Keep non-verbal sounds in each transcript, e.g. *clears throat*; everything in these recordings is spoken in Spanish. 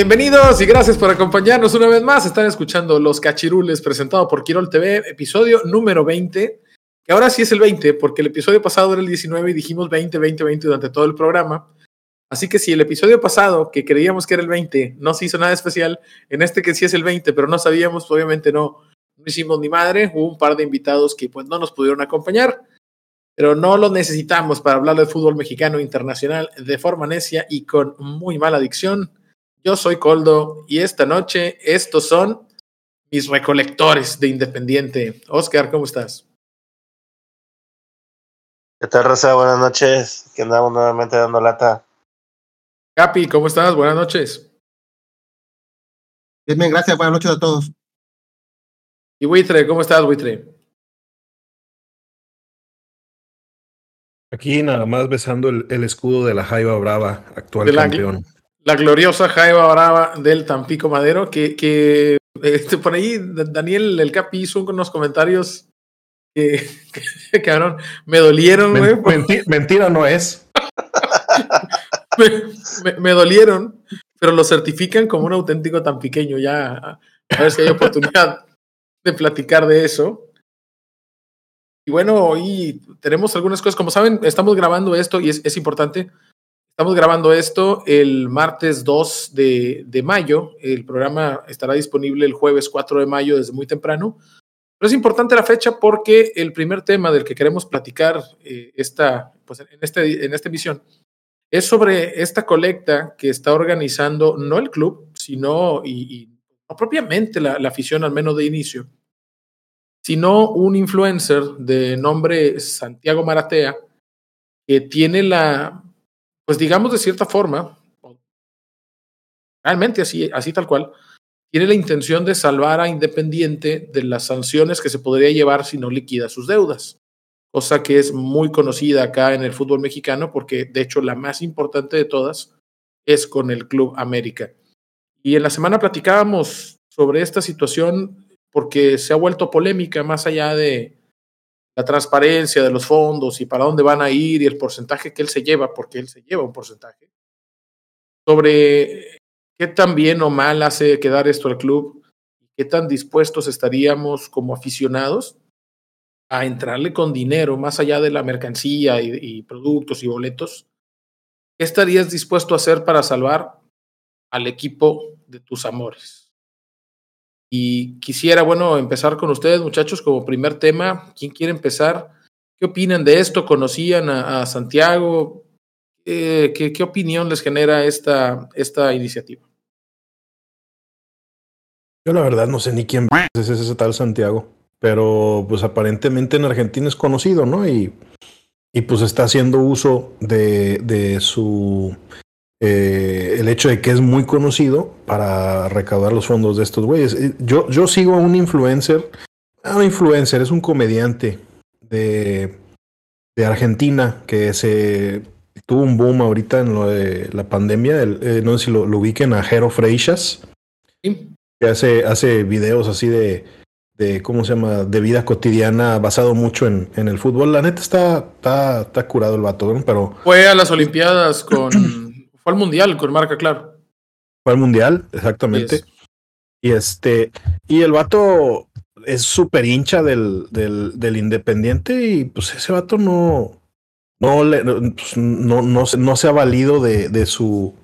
Bienvenidos y gracias por acompañarnos una vez más. Están escuchando Los Cachirules presentado por Quirol TV, episodio número 20, que ahora sí es el 20, porque el episodio pasado era el 19 y dijimos 20, 20, 20 durante todo el programa. Así que si el episodio pasado, que creíamos que era el 20, no se hizo nada especial, en este que sí es el 20, pero no sabíamos, obviamente no, no hicimos ni madre, hubo un par de invitados que pues no nos pudieron acompañar, pero no lo necesitamos para hablar del fútbol mexicano internacional de forma necia y con muy mala dicción. Yo soy Coldo y esta noche estos son mis recolectores de Independiente. Oscar, ¿cómo estás? ¿Qué tal, Rosa? Buenas noches. Que andamos nuevamente dando lata. Capi, ¿cómo estás? Buenas noches. Bien, bien, gracias. Buenas noches a todos. Y Buitre, ¿cómo estás, Buitre? Aquí nada más besando el, el escudo de la Jaiba Brava, actual De campeón. La gloriosa Jaiba Brava del Tampico Madero, que, que este, por ahí Da- Daniel el Capi hizo unos comentarios que, *laughs* que, cabrón, me dolieron, güey. Men- menti- mentira no es. *laughs* me, me- me dolieron, pero lo certifican como un auténtico tan pequeño. Ya, a ver si hay oportunidad de platicar de eso. Y bueno, hoy tenemos algunas cosas. Como saben, estamos grabando esto y es, es importante. Estamos grabando esto el martes 2 de, de mayo. El programa estará disponible el jueves 4 de mayo desde muy temprano. Pero es importante la fecha porque el primer tema del que queremos platicar eh, esta, pues en, este, en esta emisión es sobre esta colecta que está organizando no el club, sino, y, y no propiamente la, la afición, al menos de inicio, sino un influencer de nombre Santiago Maratea, que tiene la, pues digamos de cierta forma, realmente así, así tal cual, tiene la intención de salvar a Independiente de las sanciones que se podría llevar si no liquida sus deudas cosa que es muy conocida acá en el fútbol mexicano, porque de hecho la más importante de todas es con el Club América. Y en la semana platicábamos sobre esta situación porque se ha vuelto polémica más allá de la transparencia de los fondos y para dónde van a ir y el porcentaje que él se lleva, porque él se lleva un porcentaje, sobre qué tan bien o mal hace quedar esto al club, qué tan dispuestos estaríamos como aficionados a entrarle con dinero más allá de la mercancía y, y, productos y boletos, ¿qué estarías dispuesto a hacer para salvar al equipo de tus amores? Y quisiera, bueno, empezar con ustedes, muchachos, como primer tema. ¿Quién quiere empezar? ¿Qué opinan de esto? ¿Conocían a, Santiago? Eh, ¿qué, ¿qué, opinión les genera esta, esta iniciativa? Yo la verdad no sé ni quién es ese tal Santiago pero pues aparentemente en Argentina es conocido, ¿no? Y, y pues está haciendo uso de, de su... Eh, el hecho de que es muy conocido para recaudar los fondos de estos güeyes. Yo, yo sigo a un influencer, a un influencer, es un comediante de, de Argentina que se tuvo un boom ahorita en lo de la pandemia. El, eh, no sé si lo, lo, ubiquen a Jero Freixas, ¿Sí? que hace, hace videos así de de cómo se llama de vida cotidiana basado mucho en, en el fútbol. La neta está, está, está curado el vato, ¿no? pero fue a las Olimpiadas con fue al mundial con marca claro. Fue al mundial, exactamente. Yes. Y este y el vato es súper hincha del, del, del, Independiente y pues ese vato no no le, pues, no, no, no se ha valido de, de su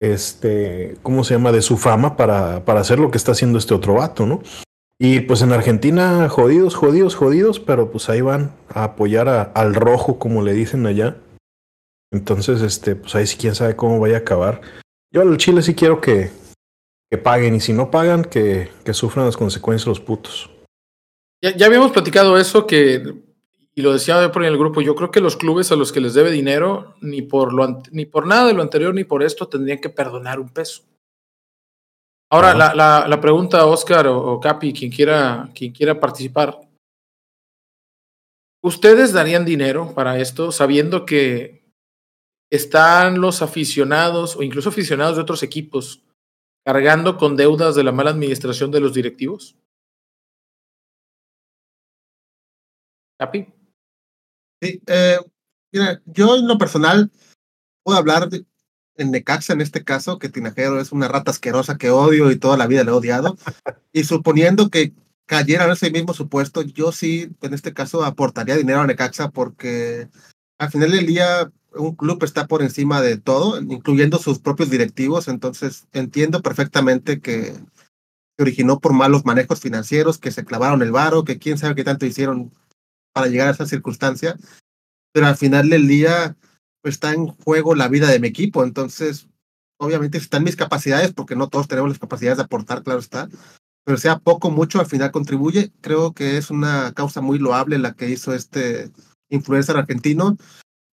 este, ¿cómo se llama? De su fama para, para hacer lo que está haciendo este otro vato, ¿no? Y pues en Argentina, jodidos, jodidos, jodidos, pero pues ahí van a apoyar a, al rojo, como le dicen allá. Entonces, este, pues ahí sí quién sabe cómo vaya a acabar. Yo al Chile sí quiero que, que paguen, y si no pagan, que, que sufran las consecuencias los putos. Ya, ya habíamos platicado eso que, y lo decía por en el grupo, yo creo que los clubes a los que les debe dinero, ni por, lo, ni por nada de lo anterior ni por esto, tendrían que perdonar un peso. Ahora, la, la, la, pregunta, Oscar o, o, Capi, quien quiera, quien quiera participar. ¿Ustedes darían dinero para esto sabiendo que están los aficionados o incluso aficionados de otros equipos cargando con deudas de la mala administración de los directivos? Capi. Sí, eh, mira, yo en lo personal puedo hablar de, en Necaxa en este caso, que Tinajero es una rata asquerosa que odio y toda la vida le he odiado, *laughs* y suponiendo que cayera en ese mismo supuesto, yo sí, en este caso, aportaría dinero a Necaxa porque al final del día un club está por encima de todo, incluyendo sus propios directivos, entonces entiendo perfectamente que se originó por malos manejos financieros, que se clavaron el varo, que quién sabe qué tanto hicieron para llegar a esa circunstancia, pero al final del día pues, está en juego la vida de mi equipo, entonces obviamente están mis capacidades, porque no todos tenemos las capacidades de aportar, claro está, pero sea poco mucho, al final contribuye. Creo que es una causa muy loable la que hizo este influencer argentino.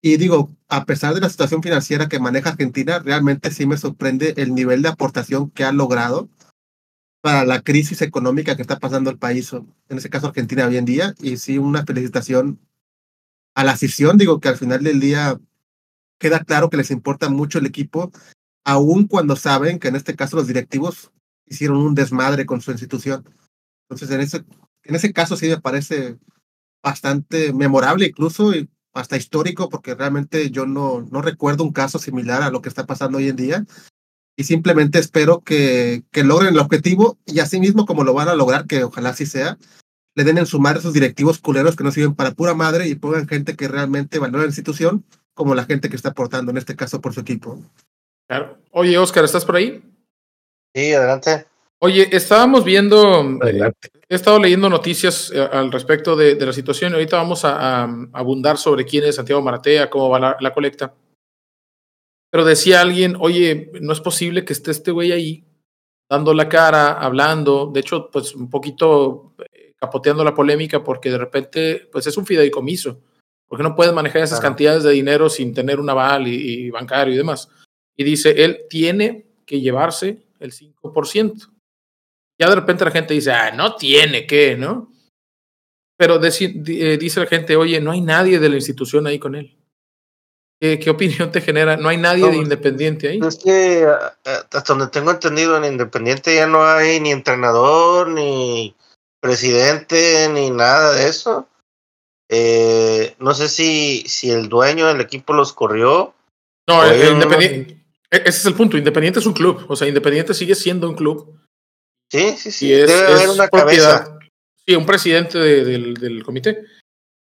Y digo, a pesar de la situación financiera que maneja Argentina, realmente sí me sorprende el nivel de aportación que ha logrado para la crisis económica que está pasando el país, en ese caso Argentina hoy en día. Y sí, una felicitación a la afición. Digo que al final del día queda claro que les importa mucho el equipo, aun cuando saben que en este caso los directivos hicieron un desmadre con su institución. Entonces, en ese, en ese caso sí me parece bastante memorable incluso y hasta histórico porque realmente yo no, no recuerdo un caso similar a lo que está pasando hoy en día y simplemente espero que, que logren el objetivo y así mismo como lo van a lograr, que ojalá así sea, le den en sumar a esos directivos culeros que no sirven para pura madre y pongan gente que realmente valora la institución como la gente que está aportando, en este caso por su equipo. Claro. Oye, Oscar, ¿estás por ahí? Sí, adelante. Oye, estábamos viendo, adelante. he estado leyendo noticias eh, al respecto de, de, la situación. Ahorita vamos a, a, abundar sobre quién es Santiago Maratea, cómo va la, la, colecta. Pero decía alguien, oye, no es posible que esté este güey ahí dando la cara, hablando, de hecho, pues un poquito eh, capoteando la polémica porque de repente, pues es un fideicomiso, porque no puedes manejar esas claro. cantidades de dinero sin tener un aval y, y bancario y demás. Y dice, él tiene que llevarse el 5%. Ya de repente la gente dice, ah, no tiene que, ¿no? Pero dice, eh, dice la gente, oye, no hay nadie de la institución ahí con él. ¿Qué, qué *laughs* opinión te genera? No hay nadie no, de Independiente ahí. Es que hasta donde tengo entendido, en Independiente ya no hay ni entrenador, ni presidente, ni nada de eso. Eh, no sé si, si el dueño del equipo los corrió. No, el, el Independiente. Ese es el punto. Independiente es un club. O sea, Independiente sigue siendo un club. Sí, sí, sí. Y es, Debe haber una cabeza. Sí, un presidente de, del, del, comité.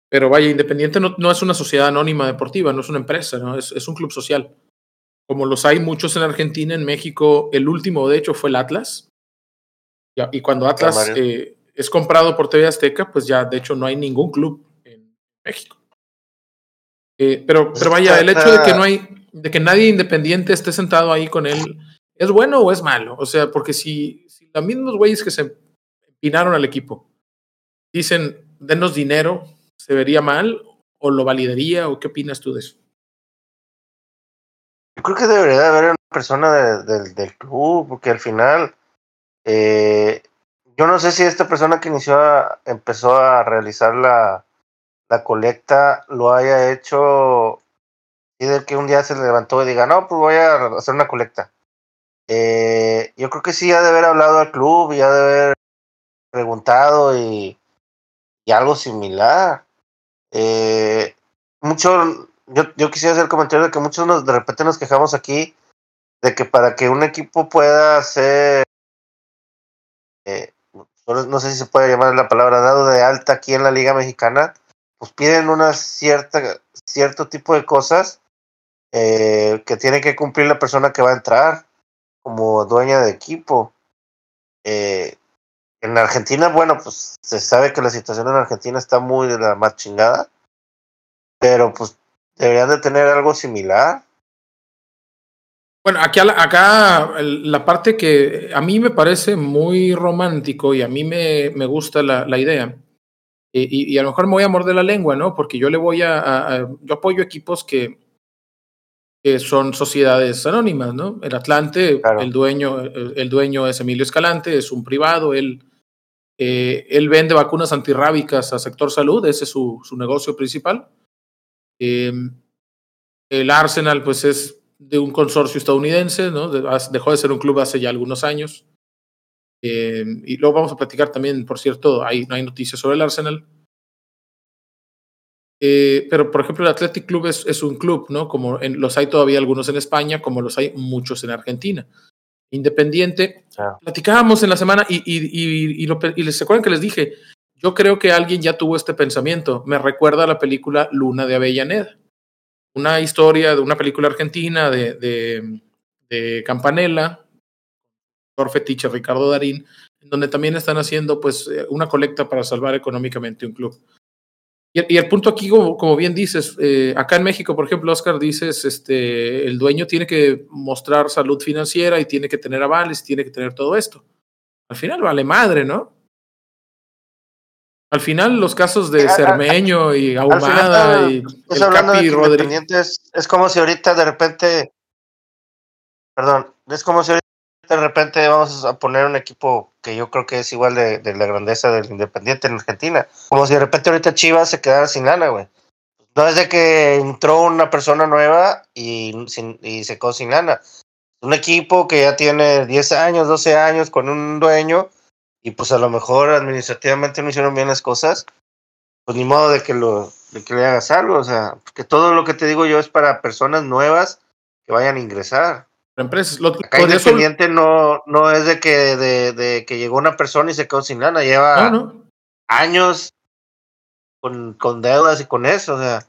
Pero vaya, Independiente no, no, es una sociedad anónima deportiva, no es una empresa, ¿no? Es, es, un club social. Como los hay muchos en Argentina, en México, el último, de hecho, fue el Atlas. Y cuando Atlas eh, es comprado por TV Azteca, pues ya, de hecho, no hay ningún club en México. Eh, pero, pero vaya, el hecho de que no hay, de que nadie independiente esté sentado ahí con él, ¿es bueno o es malo? O sea, porque si, si los mismos güeyes que se empinaron al equipo dicen, denos dinero, ¿se vería mal o lo validaría o qué opinas tú de eso? Yo creo que debería de haber una persona de, de, del club, porque al final, eh, yo no sé si esta persona que inició, a, empezó a realizar la, la colecta, lo haya hecho y de que un día se levantó y diga, no, pues voy a hacer una colecta. Eh, yo creo que sí ha de haber hablado al club y ha de haber preguntado y, y algo similar. Eh, mucho, yo, yo quisiera hacer el comentario de que muchos nos, de repente nos quejamos aquí de que para que un equipo pueda ser, eh, no sé si se puede llamar la palabra dado de alta aquí en la Liga Mexicana, pues piden una cierta, cierto tipo de cosas eh, que tiene que cumplir la persona que va a entrar como dueña de equipo. Eh, en Argentina, bueno, pues se sabe que la situación en Argentina está muy de la más chingada, pero pues deberían de tener algo similar. Bueno, aquí acá la parte que a mí me parece muy romántico y a mí me, me gusta la, la idea y, a lo mejor me voy a morder la lengua, ¿no? Porque yo le voy a, yo apoyo equipos que, que son sociedades anónimas, ¿no? El Atlante, el dueño, el dueño es Emilio Escalante, es un privado, él, eh, él vende vacunas antirrábicas a sector salud, ese es su, su negocio principal. Eh, el Arsenal, pues es de un consorcio estadounidense, ¿no? Dejó de ser un club hace ya algunos años. Eh, y luego vamos a platicar también, por cierto, hay, no hay noticias sobre el Arsenal. Eh, pero, por ejemplo, el Athletic Club es, es un club, ¿no? Como en, los hay todavía algunos en España, como los hay muchos en Argentina. Independiente. Platicábamos en la semana y, y, y, y, les acuerdan que les dije, yo creo que alguien ya tuvo este pensamiento. Me recuerda a la película Luna de Avellaneda. Una historia de una película argentina de, de, de Campanella, fetiche Ricardo Darín, donde también están haciendo pues eh, una colecta para salvar económicamente un club. Y, el punto aquí, como, bien dices, eh, acá en México, por ejemplo, Oscar, dices, este, el dueño tiene que mostrar salud financiera y tiene que tener avales, tiene que tener todo esto. Al final vale madre, ¿no? Al final los casos de Cermeño y Ahumada y el Capi Rodríguez. Es como si ahorita de repente, perdón, es como si ahorita de repente vamos a poner un equipo que yo creo que es igual de, la grandeza del Independiente en Argentina. Como si de repente ahorita Chivas se quedara sin lana, güey. No es de que entró una persona nueva y, y se quedó sin lana. Un equipo que ya tiene 10 años, 12 años con un dueño y pues a lo mejor administrativamente no hicieron bien las cosas. Pues ni modo de que, lo, de que le hagas algo. O sea, que todo lo que te digo yo es para personas nuevas que vayan a ingresar empresas. Lo, Acá Independiente no, no es de que, de, que llegó una persona y se quedó sin lana, lleva años con, con, deudas y con eso, o sea.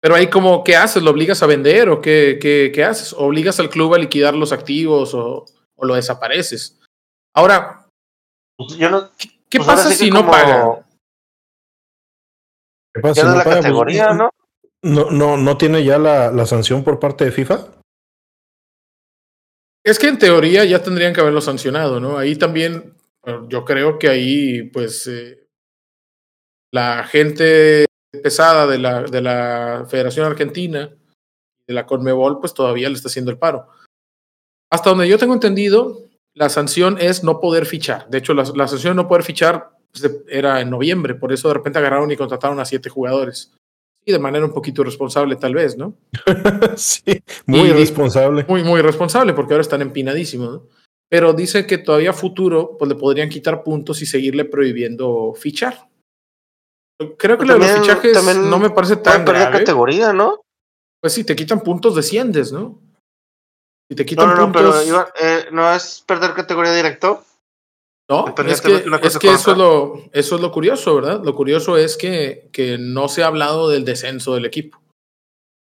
Pero ahí como, ¿qué haces? ¿Lo obligas a vender o qué, qué, qué haces? ¿Obligas al club a liquidar los activos o, o lo desapareces? Ahora, pues yo no, ¿qué, pues pasa si no paga? ¿Qué pasa si no la paga? Pues, categoría, ¿no? ¿no? No, no, tiene ya la, la sanción por parte de FIFA? Es que en teoría ya tendrían que haberlo sancionado, ¿no? Ahí también, yo creo que ahí, pues, eh, la gente pesada de la, de la Federación Argentina, de la Conmebol, pues todavía le está haciendo el paro. Hasta donde yo tengo entendido, la sanción es no poder fichar. De hecho, la, sanción de no poder fichar pues, era en noviembre, por eso de repente agarraron y contrataron a siete jugadores. Y de manera un poquito irresponsable, tal vez, ¿no? *laughs* sí, muy irresponsable. Muy, muy irresponsable, porque ahora están empinadísimos, ¿no? Pero dice que todavía futuro, pues le podrían quitar puntos y seguirle prohibiendo fichar. Creo que lo de los fichajes no me parece tan grave. categoría, ¿no? Pues sí, te quitan puntos, desciendes, ¿no? Si te quitan puntos. Pero, eh, ¿no es perder categoría directo? No, es que, es que eso, es lo, eso es lo curioso, ¿verdad? Lo curioso es que, que no se ha hablado del descenso del equipo.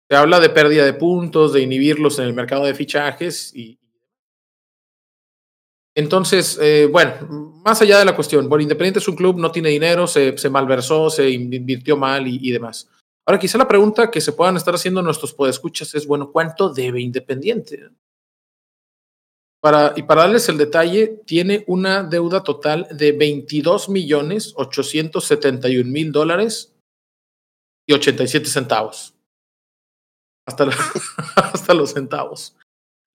Se habla de pérdida de puntos, de inhibirlos en el mercado de fichajes y, entonces, eh, bueno, más allá de la cuestión, bueno, Independiente es un club, no tiene dinero, se, se malversó, se invirtió mal y, y, demás. Ahora, quizá la pregunta que se puedan estar haciendo nuestros podescuchas es, bueno, ¿cuánto debe Independiente? Para, y para darles el detalle, tiene una deuda total de 22 millones 871 mil dólares y 87 centavos. Hasta, *laughs* hasta los centavos.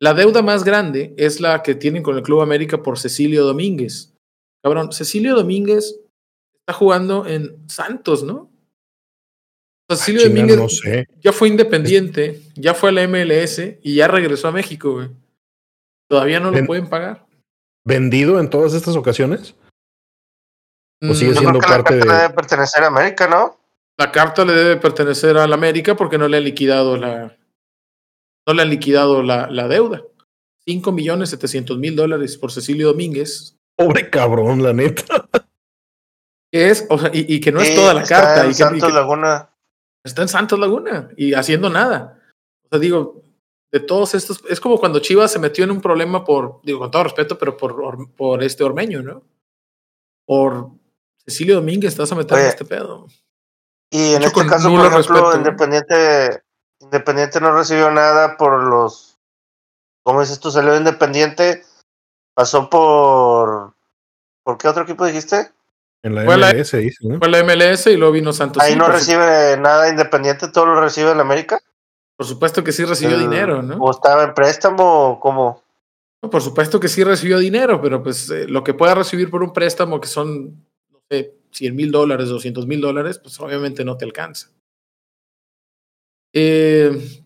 La deuda más grande es la que tienen con el Club América por Cecilio Domínguez. Cabrón, Cecilio Domínguez está jugando en Santos, ¿no? Cecilio Domínguez no sé. ya fue independiente, ya fue a la MLS y ya regresó a México, güey. ¿Todavía no lo pueden pagar? ¿Vendido en todas estas ocasiones? ¿O mm, sigue siendo parte de.? debe pertenecer a América, ¿no? La carta le debe pertenecer a la América porque no le han liquidado la. No le han liquidado la, la deuda. 5 millones 700 mil dólares por Cecilio Domínguez. Pobre cabrón, la neta. Que es, o sea, y, que no es toda la carta. En Santos Laguna. Está en Santos Laguna y haciendo nada. O sea, digo, de todos estos, es como cuando Chivas se metió en un problema por, digo, con todo respeto, pero por, por este Ormeño, ¿no? Por Cecilio Domínguez estás a meter en este pedo. Y en este caso, por ejemplo, Independiente, Independiente no recibió nada por los, ¿cómo dices tú? Salió Independiente, pasó por, ¿por qué otro equipo dijiste? En la Fue la- MLS dice, ¿no? Fue la MLS y luego vino Santos. Ahí Sí, no recibe nada independiente, todo lo recibe en América. Por supuesto que sí recibió El- dinero, ¿no? O estaba en préstamo, o como. No, Por supuesto que sí recibió dinero, pero pues eh, lo que pueda recibir por un préstamo que son, no sé, 100 mil dólares, 200 mil dólares, pues obviamente no te alcanza. Eh,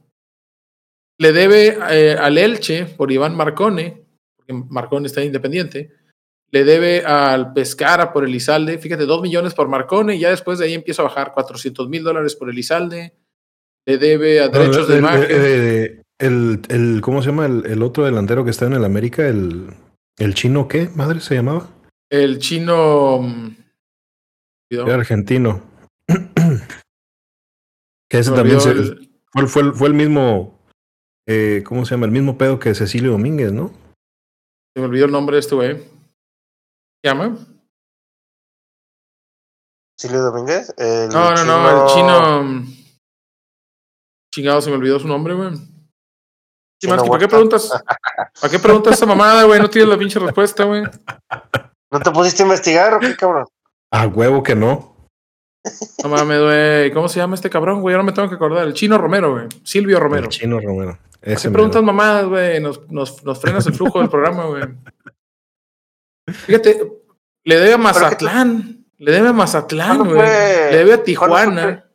le debe eh, al Elche por Iván Marcone, porque Marcone está independiente. Le debe al Pescara por Elizalde, fíjate, 2 millones por Marcone, y ya después de ahí empieza a bajar 400 mil dólares por Elizalde. Le debe a derechos No, de el, imagen. el- el- el- ¿Cómo se llama el, el otro delantero que está en el América? El, el chino, ¿qué? ¿Madre se llamaba? El chino. mm, Era argentino. *clears throat* que ese también se- el- fue, fue el- fue el mismo. eh, ¿Cómo se llama? El mismo pedo que Cecilio Domínguez, ¿no? Se me olvidó el nombre de este güey. ¿Se llama? Silvio Domínguez. El No, no, no, el chino. Chingado, se me olvidó su nombre, güey. Sí, ¿Para qué preguntas? ¿Para qué preguntas esa mamada, güey? No tienes la pinche respuesta, güey. ¿No te pusiste a investigar o qué, cabrón? A huevo que no. No mames, güey. ¿Cómo se llama este cabrón, güey? Ahora me tengo que acordar. El chino Romero, güey. Silvio Romero. El chino Romero. ¿Para Ese qué mero. preguntas mamadas, güey? Nos, nos, nos frenas el flujo del programa, güey. Fíjate, le debe a Mazatlán. Le debe a Mazatlán, ¿Cuándo güey. Le debe a Tijuana.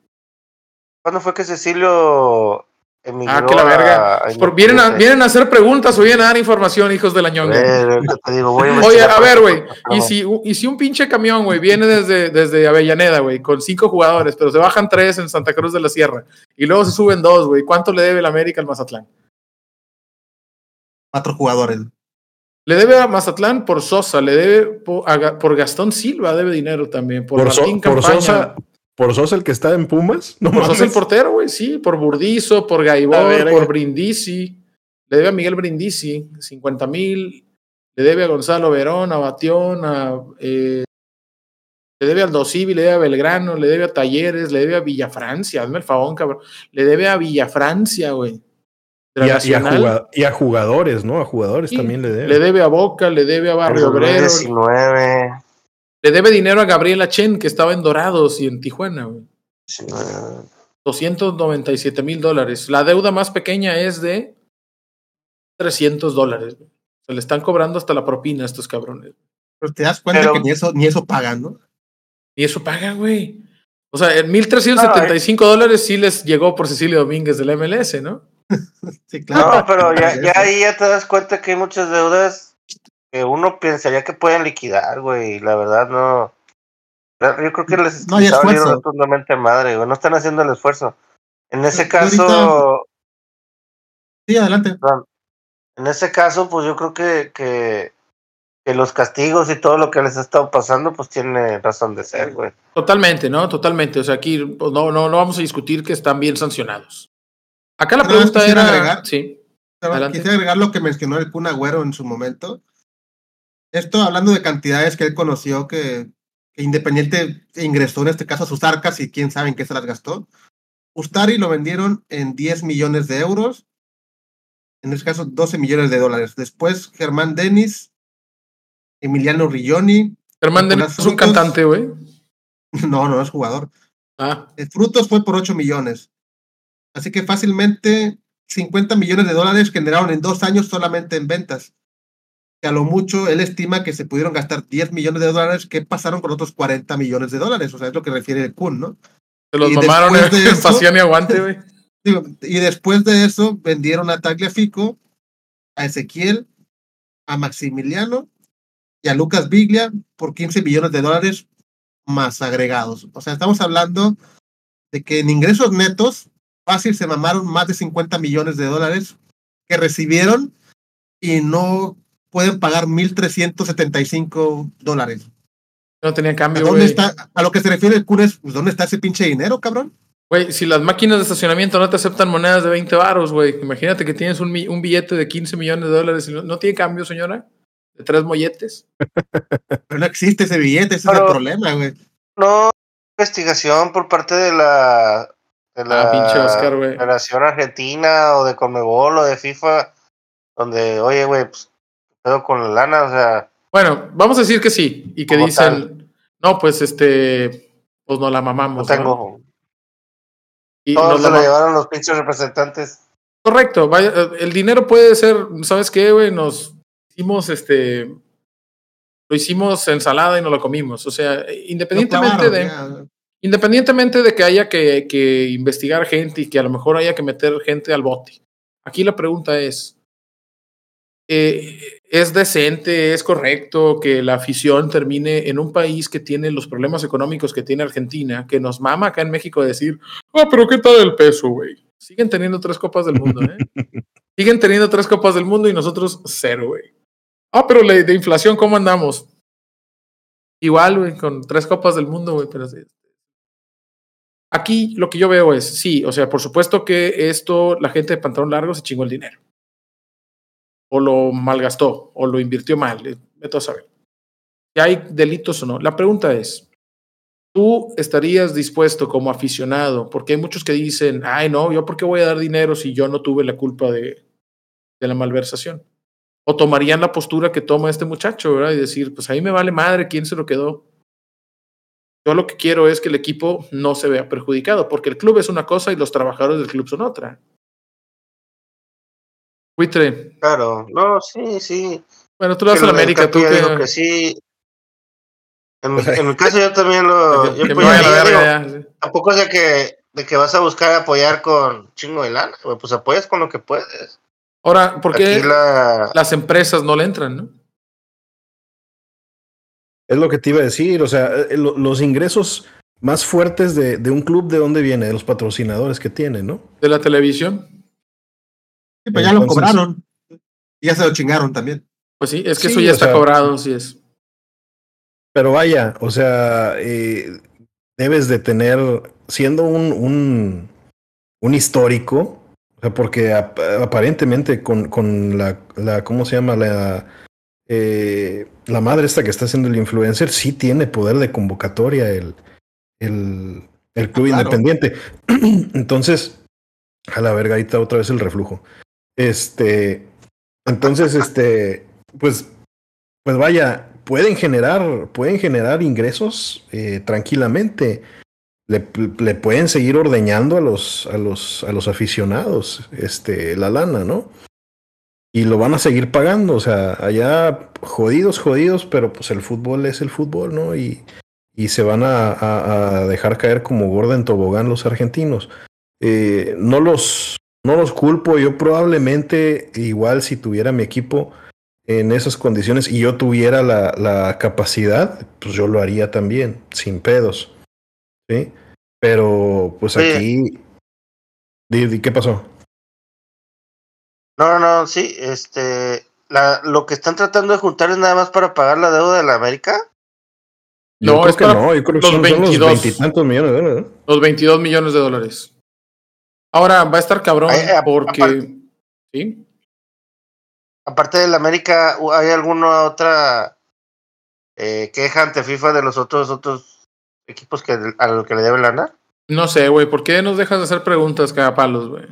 ¿Cuándo fue que Cecilio emigró Ah, que la verga. a- a Por- vienen, a, Independiente? vienen a hacer preguntas o vienen a dar información, hijos de la ñonga. Eh, ahorita te digo, voy a Oye, a ver, güey. Y si, y si un pinche camión, güey, viene desde, desde Avellaneda, güey, con cinco jugadores, pero se bajan tres en Santa Cruz de la Sierra y luego se suben dos, güey, ¿cuánto le debe el América al Mazatlán? Cuatro jugadores. Le debe a Mazatlán por Sosa, le debe por, a Ga- por Gastón Silva, debe dinero también. Por, Por, So- Martín por. Sosa, por Sosa el que está en Pumas. No Por Sosa el portero, güey, sí. Por Burdizo, por Gaibor, por Brindisi. Le debe a Miguel Brindisi, 50 mil. Le debe a Gonzalo Verón, a Batión, a. eh, le debe al Dosivi, le debe a Belgrano, le debe a Talleres, le debe a Villafrancia. Hazme el favor, cabrón. Le debe a Villafrancia, güey. Y a, y a y jugadores, ¿no? A jugadores Sí. también le debe. Le debe a Boca, le debe a Barrio Obrero. 2019. Le debe dinero a Gabriela Chen, que estaba en Dorados y en Tijuana, güey. 19. 297 mil dólares. La deuda más pequeña es de 300 dólares. Se le están cobrando hasta la propina a estos cabrones. Pero te das cuenta Pero- que ni eso, ni eso pagan, ¿no? Y eso pagan, güey. O sea, en 1.375 dólares sí les llegó por Cecilio Domínguez del MLS, ¿no? *laughs* Sí, claro. No, pero ya, ya ahí ya te das cuenta que hay muchas deudas que uno pensaría que pueden liquidar, güey. y La verdad, no. Yo creo que les No valieron esfuerzo. rotundamente madre, güey. No están haciendo el esfuerzo. En ese caso, ahorita- Sí, adelante. en ese caso, pues yo creo que, que, que los castigos y todo lo que les ha estado pasando, pues tiene razón de ser, güey. Totalmente, ¿no? Totalmente. O sea, aquí pues, no, no, no vamos a discutir que están bien sancionados. Acá la pregunta era. agregar- Sí. Quisiera agregar lo que mencionó el Kun Agüero en su momento. Esto hablando de cantidades que él conoció que, que Independiente ingresó en este caso a sus arcas y quién sabe en qué se las gastó. Ustari lo vendieron en 10 millones de euros, en este caso 12 millones de dólares. Después Germán Denis, Emiliano Rilloni, Germán Denis es un cantante, güey. *laughs* no, no es jugador. Ah, El Frutos fue por 8 millones. Así que fácilmente 50 millones de dólares generaron en dos años solamente en ventas. Que a lo mucho él estima que se pudieron gastar 10 millones de dólares. ¿Qué pasaron con otros 40 millones de dólares? O sea, es lo que refiere el Kun, ¿no? se los Y mamaron en de *laughs* eso- pasión y aguante, güey. Y después de eso vendieron a Tagliafico, a Ezequiel, a Maximiliano y a Lucas Biglia por 15 millones de dólares más agregados. O sea, estamos hablando de que en ingresos netos fácil se mamaron más de 50 millones de dólares que recibieron y no pueden pagar 1.375 dólares. No tenía ¿A, cambio, dónde güey. está, a lo que se refiere el Kun es, pues, ¿dónde está ese pinche dinero, cabrón? Güey, si las máquinas de estacionamiento no te aceptan monedas de 20 varos, güey. Imagínate que tienes un, billete de 15 millones de dólares y no, no tiene cambio, señora. De tres molletes. *laughs* Pero no existe ese billete, ese es el problema, güey. No investigación por parte de la, de la Ah, pinche Oscar. Federación Argentina o de Conmebol o de FIFA, donde, oye, güey, pues, ¿qué pedo con la lana, o sea, Bueno, vamos a decir que sí. Y que dicen, no, pues este, pues no la mamamos. No tengo. ¿no? Y Todos nos se la lo llevaron los pinches representantes. Correcto, vaya, el dinero puede ser, ¿sabes qué, güey? Nos hicimos este. Lo hicimos ensalada y nos lo comimos. O sea, independientemente de. ya. Independientemente de que haya que, que investigar gente y que a lo mejor haya que meter gente al bote. Aquí la pregunta es: eh, ¿es decente, es correcto que la afición termine en un país que tiene los problemas económicos que tiene Argentina, que nos mama acá en México decir, ah, pero ¿qué tal el peso, güey? Siguen teniendo tres copas del mundo, ¿eh? *laughs* Siguen teniendo tres copas del mundo y nosotros cero, güey. Ah, pero la de inflación, ¿cómo andamos? Igual, güey, con tres copas del mundo, güey, pero sí. Aquí lo que yo veo es, sí, o sea, por supuesto que esto, la gente de pantalón largo se chingó el dinero. O lo malgastó, o lo invirtió mal, eh, vete a saber. Si hay delitos o no. La pregunta es, ¿tú estarías dispuesto como aficionado? Porque hay muchos que dicen, ay, no, yo por qué voy a dar dinero si yo no tuve la culpa de, de la malversación. O tomarían la postura que toma este muchacho, ¿verdad? Y decir, pues ahí me vale madre quién se lo quedó. Yo lo que quiero es que el equipo no se vea perjudicado, porque el club es una cosa y los trabajadores del club son otra. Buitre, Claro, no, sí, sí. bueno, tú lo vas a la América, tú que... sí. En, *laughs* en mi caso yo también lo... yo que me apoyaría, vaya a la digo, verga ya, sí. Tampoco es de que, de que vas a buscar apoyar con chingo de lana, pues apoyas con lo que puedes. Ahora, ¿por qué la... las empresas no le entran, no? Es lo que te iba a decir, o sea, eh, lo- los ingresos más fuertes de, de un club, ¿de dónde viene? De los patrocinadores que tiene, ¿no? De la televisión. Sí, pero ya lo cobraron. Y ya se lo chingaron también. Pues sí, es que Sí, eso ya está sea, cobrado, sí es. Pero vaya, o sea, eh, debes de tener, siendo un, un, un histórico, o sea, porque ap- aparentemente con, con la, la, ¿cómo se llama? La, eh, la madre esta que está haciendo el influencer, sí tiene poder de convocatoria el, el, el club Claro. independiente. *clears throat* Entonces, a la verga, ahí está otra vez el reflujo. Este, entonces, este, pues, pues vaya, pueden generar, pueden generar ingresos eh, tranquilamente. Le, le pueden seguir ordeñando a los, a los, a los aficionados, este, la lana, ¿no? Y lo van a seguir pagando, o sea, allá jodidos, jodidos, pero pues el fútbol es el fútbol, ¿no? Y, y se van a, a- dejar caer como gorda en tobogán los argentinos. Eh, no los, no los culpo, yo probablemente, igual si tuviera mi equipo, en esas condiciones y yo tuviera la, la capacidad, pues yo lo haría también, sin pedos. ¿Sí? Pero pues Oye. aquí. ¿Qué pasó? No, no, no, sí, este... La, lo que están tratando de juntar es nada más para pagar la deuda de la América. Yo No, creo es que no, yo creo los que son, son 22. los veintitantos millones de dólares. ¿no? Los 22 millones de dólares. Ahora va a estar cabrón a- porque. aparte- ¿Sí? Aparte de la América, ¿hay alguna otra eh, queja ante FIFA de los otros otros equipos que a los que le deben lana? No sé, güey. ¿Por qué nos dejas de hacer preguntas cada palos, güey?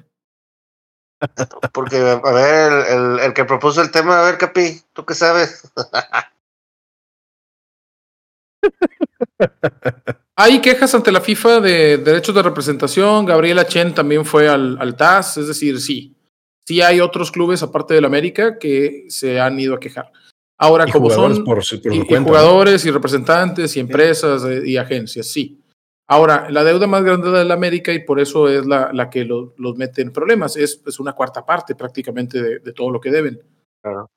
*laughs* Porque, a ver, el, el, el que propuso el tema, a ver, Capi, ¿tú qué sabes? *laughs* Hay quejas ante la FIFA de derechos de representación. Gabriela Chen también fue al, al TAS. Es decir, sí. Sí hay otros clubes, aparte del América, que se han ido a quejar. Ahora, Y como son. por, su- por y, jugadores y representantes y empresas eh, y agencias, sí. Ahora, la deuda más grande de la América y por eso es la, la que lo- los mete en problemas, es, es una cuarta parte prácticamente de, de todo lo que deben. Claro.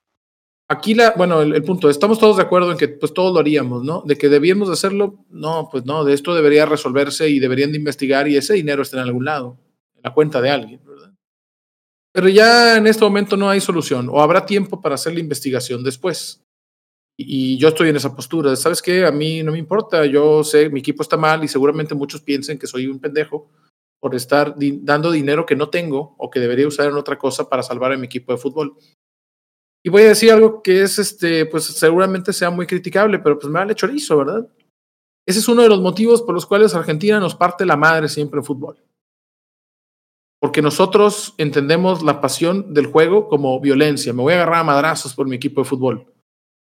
Aquí, la, bueno, el, punto, estamos todos de acuerdo en que pues todos lo haríamos, ¿no? De que debíamos de hacerlo, no, pues no, de esto debería resolverse y deberían de investigar y ese dinero está en algún lado, en la cuenta de alguien, ¿verdad? Pero ya en este momento no hay solución o habrá tiempo para hacer la investigación después. Y, yo estoy en esa postura. ¿Sabes qué? A mí no me importa. Yo sé, mi equipo está mal y seguramente muchos piensen que soy un pendejo por estar dando dinero que no tengo o que debería usar en otra cosa para salvar a mi equipo de fútbol. Y voy a decir algo que es, este, pues seguramente sea muy criticable, pero pues me vale chorizo, ¿verdad? Ese es uno de los motivos por los cuales Argentina nos parte la madre siempre en fútbol. Porque nosotros entendemos la pasión del juego como violencia. Me voy a agarrar a madrazos por mi equipo de fútbol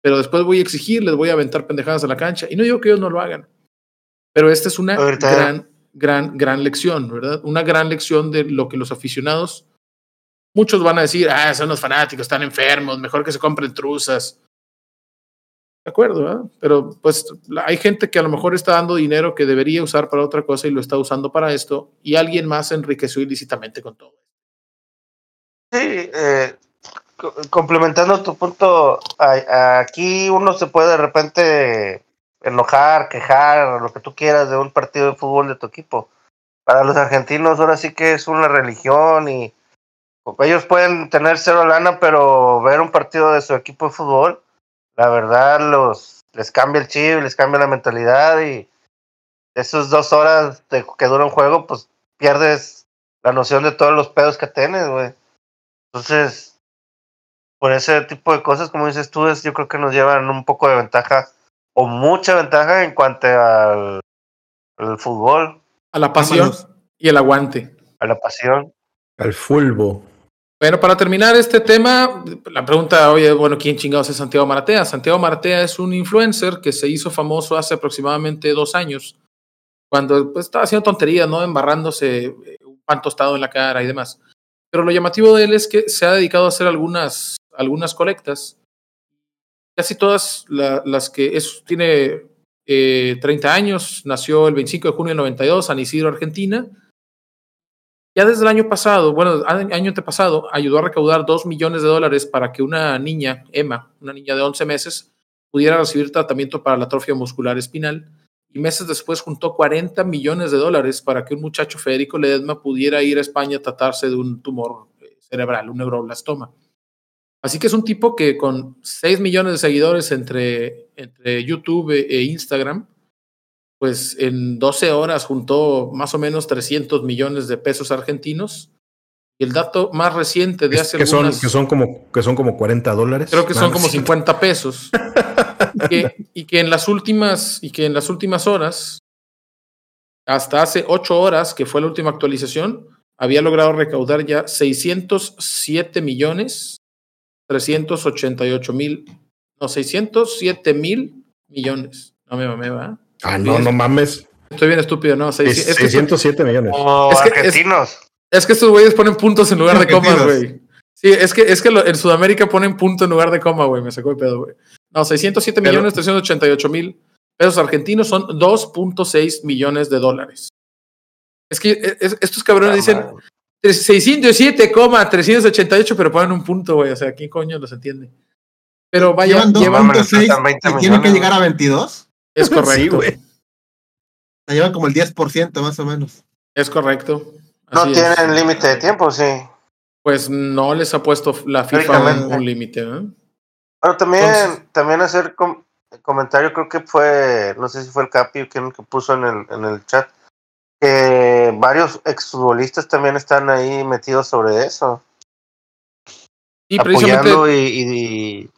pero después voy a exigir, les voy a aventar pendejadas a la cancha. Y no digo que ellos no lo hagan, pero esta es una gran, gran, gran lección, ¿verdad? Una gran lección de lo que los aficionados, muchos van a decir, ah, son los fanáticos, están enfermos, mejor que se compren truzas. De acuerdo, ¿verdad? Pero pues hay gente que a lo mejor está dando dinero que debería usar para otra cosa y lo está usando para esto, y alguien más se enriqueció ilícitamente con todo. Sí, eh, co- complementando tu punto, aquí uno se puede de repente enojar, quejar, lo que tú quieras de un partido de fútbol de tu equipo. Para los argentinos ahora sí que es una religión y ellos pueden tener cero lana, pero ver un partido de su equipo de fútbol, la verdad los les cambia el chip, les cambia la mentalidad y esas dos horas de, que dura un juego, pues pierdes la noción de todos los pedos que tienes, güey. Entonces, por ese tipo de cosas, como dices tú, es, yo creo que nos llevan un poco de ventaja o mucha ventaja en cuanto al, al fútbol, A la pasión y el aguante. a la pasión. Al fulbo. Bueno, para terminar este tema, la pregunta, oye, bueno, ¿quién chingados es Santiago Maratea? Santiago Maratea es un influencer que se hizo famoso hace aproximadamente dos años, cuando pues, estaba haciendo tonterías, ¿no? Embarrándose eh, un pan tostado en la cara y demás. Pero lo llamativo de él es que se ha dedicado a hacer algunas, algunas colectas. Casi todas la- las que es, tiene eh, 30 años, nació el 25 de junio del 92, San Isidro, Argentina. Ya desde el año pasado, bueno, año antepasado, ayudó a recaudar 2 millones de dólares para que una niña, Emma, una niña de 11 meses, pudiera recibir tratamiento para la atrofia muscular espinal. Y meses después juntó 40 millones de dólares para que un muchacho, Federico Ledesma, pudiera ir a España a tratarse de un tumor eh, cerebral, un neuroblastoma. Así que es un tipo que con 6 millones de seguidores entre, entre YouTube e Instagram, pues en 12 horas juntó más o menos 300 millones de pesos argentinos. Y el dato más reciente de hace que, son, que, son como, que son como 40 dólares. creo que son como sí. 50 pesos. *laughs* y, que, y que en las últimas y que en las últimas horas hasta hace 8 horas que fue la última actualización había logrado recaudar ya 607 millones 388 mil no 607 mil millones no me mamé ¿verdad? Ah, no, no mames. estoy bien estúpido no Seis- Es- es, que, 607 millones. Es que argentinos. es que estos güeyes ponen puntos en lugar de comas güey sí es que es que lo- en Sudamérica ponen punto en lugar de coma güey me sacó el pedo güey no 607 Pero- millones 388 mil pesos argentinos son 2.6 millones de dólares es que es- es- estos cabrones dicen 607,388, pero ponen un punto, güey. O sea, ¿quién coño los entiende? Pero vaya, Llevan llevan, Mames, 2.6 faltan 20 y tienen que llegar a 22. Es correcto. Sí, güey. La llevan como el 10% más o menos. es correcto. No Así tienen límite de tiempo, sí. Pues no les ha puesto la FIFA un, límite, ¿no? Bueno, también, Entonces- también hacer com- comentario, creo que fue, no sé si fue el Capi o quien que puso en el, en el chat, que varios exfutbolistas también están ahí metidos sobre eso, Y precisamente apoyando y, y- y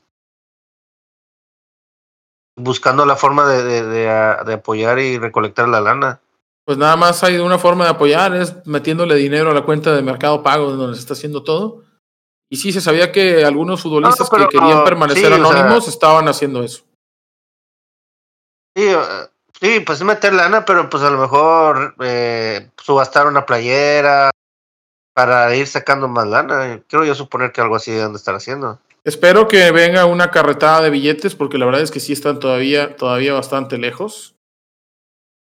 buscando la forma de, de, de, apoyar y recolectar la lana. Pues nada más hay una forma de apoyar, es metiéndole dinero a la cuenta de Mercado Pago, donde se está haciendo todo. Y sí, se sabía que algunos futbolistas No, pero, que querían permanecer sí, o sea- anónimos estaban haciendo eso. Sí, sí, pues meter lana, pero pues a lo mejor eh, subastar una playera para ir sacando más lana. Quiero yo suponer que algo así deben de estar haciendo. Espero que venga una carretada de billetes, porque la verdad es que sí están todavía, todavía bastante lejos.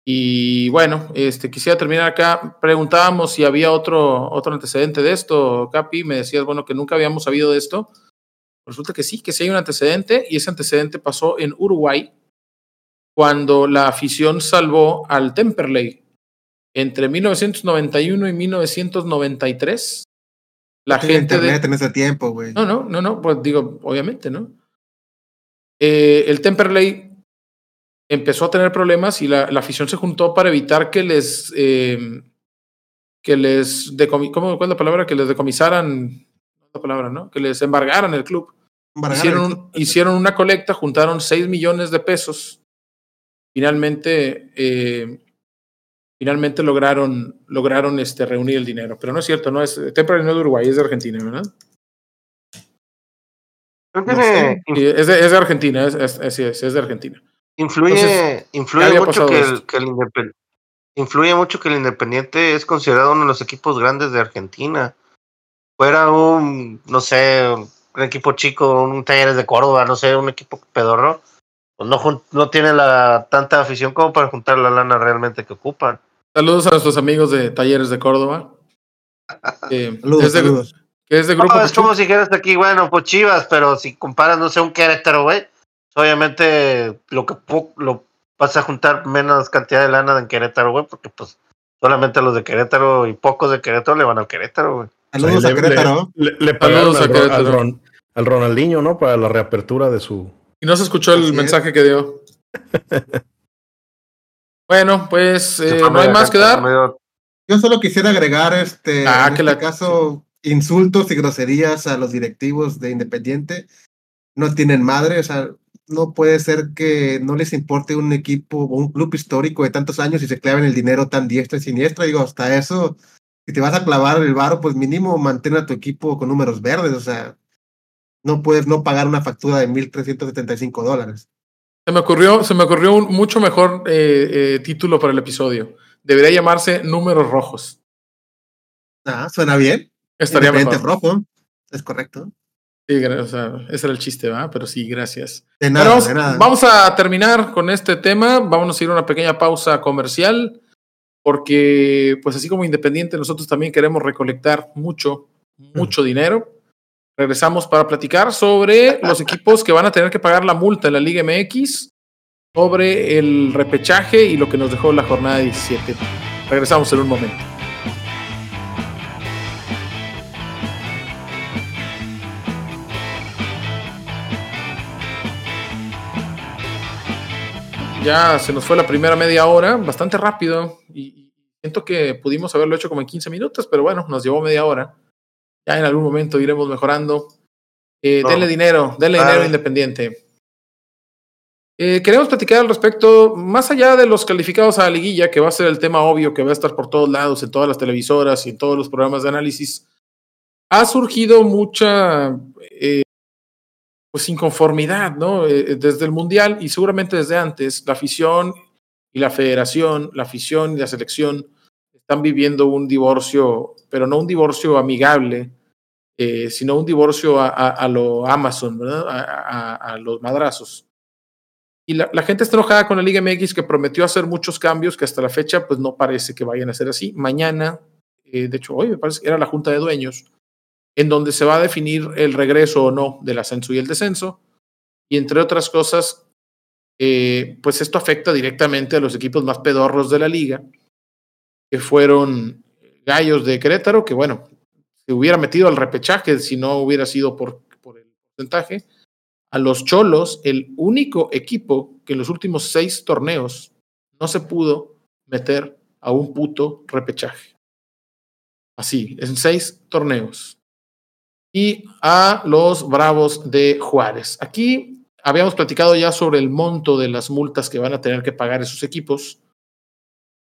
Y bueno, este, quisiera terminar acá. Preguntábamos si había otro, otro antecedente de esto, Capi. Me decías, bueno, que nunca habíamos sabido de esto. Resulta que sí, que sí hay un antecedente, y ese antecedente pasó en Uruguay, cuando la afición salvó al Temperley. Entre 1991 y 1993, la gente de, internet en ese tiempo, güey. no, no, no, no, pues digo, obviamente, ¿no? Eh, el Temperley empezó a tener problemas y la, la afición se juntó para evitar que les, eh, que les, decomi- ¿cómo, ¿cuál es la palabra? Que les decomisaran, la palabra, ¿no? Que les embargaran el club. Hicieron, el hicieron una colecta, juntaron 6 millones de pesos. Finalmente, eh, finalmente lograron, lograron este, reunir el dinero. Pero no es cierto, no es, Temperley no es de Uruguay, es de Argentina, ¿verdad? No Sí, es, de, es de Argentina, es, es, de Argentina. influye Entonces, influye mucho que el, que el Independ- influye mucho que el Independiente es considerado uno de los equipos grandes de Argentina. Fuera un, no sé, un equipo chico, un Talleres de Córdoba, no sé, un equipo pedorro, pues no, no tiene la tanta afición como para juntar la lana realmente que ocupan. Saludos a nuestros amigos de Talleres de Córdoba. *laughs* eh, Saludos, es de, saludos. que es de grupo No, es como si dijeras aquí, bueno, pues Chivas, pero si comparas, no sé, un Querétaro, güey, obviamente lo que lo vas a juntar menos cantidad de lana en Querétaro, güey, porque pues solamente los de Querétaro y pocos de Querétaro le van al Querétaro, güey. Saludos a le- Querétaro. Le, le pagaron Saludos a al, Ro- al Querétaro. Ron- al Ronaldinho, ¿no? Para la reapertura de su. Y no se escuchó el Así es. mensaje que dio. *laughs* bueno, pues eh, no hay más que dar. Yo solo quisiera agregar, este, Ah, en que este la- caso, insultos y groserías a los directivos de Independiente. No tienen madre, o sea, no puede ser que no les importe un equipo o un club histórico de tantos años y se claven el dinero tan diestra y siniestra. Digo, hasta eso, si te vas a clavar el varo, pues mínimo mantén a tu equipo con números verdes, o sea, no puedes no pagar una factura de 1.375 dólares. Se me ocurrió, se me ocurrió un mucho mejor eh, eh, título para el episodio. Debería llamarse Números Rojos. Ah, suena bien. Estaría mejor. rojo, es correcto. Sí, o sea, ese era el chiste, ¿verdad? Pero sí, gracias. De nada, vamos, de nada. vamos a terminar con este tema. Vamos a ir a una pequeña pausa comercial. Porque, pues así como Independiente, nosotros también queremos recolectar mucho, mucho dinero. Regresamos para platicar sobre los equipos que van a tener que pagar la multa en la Liga MX, sobre el repechaje y lo que nos dejó la jornada 17. Regresamos en un momento. Ya se nos fue la primera media hora, bastante rápido, y siento que pudimos haberlo hecho como en 15 minutos, pero bueno, nos llevó media hora. Ya en algún momento iremos mejorando. Eh, No. Denle dinero, denle Ah. dinero independiente. Eh, queremos platicar al respecto, más allá de los calificados a la liguilla, que va a ser el tema obvio que va a estar por todos lados, en todas las televisoras y en todos los programas de análisis, ha surgido mucha eh, pues inconformidad, ¿no? Eh, desde el Mundial y seguramente desde antes, la afición y la federación, la afición y la selección están viviendo un divorcio, pero no un divorcio amigable, eh, sino un divorcio a, a- lo Amazon. A, los madrazos. Y la, la gente está enojada con la Liga MX que prometió hacer muchos cambios que hasta la fecha pues no parece que vayan a ser así. Mañana, eh, de hecho hoy me parece que era la Junta de Dueños, en donde se va a definir el regreso o no del ascenso y el descenso. Y entre otras cosas, eh, pues esto afecta directamente a los equipos más pedorros de la liga, que fueron Gallos de Querétaro, que bueno, se hubiera metido al repechaje si no hubiera sido por, por el porcentaje. A los Cholos, el único equipo que en los últimos seis torneos no se pudo meter a un puto repechaje. Así, en seis torneos y a los Bravos de Juárez. Aquí habíamos platicado ya sobre el monto de las multas que van a tener que pagar esos equipos,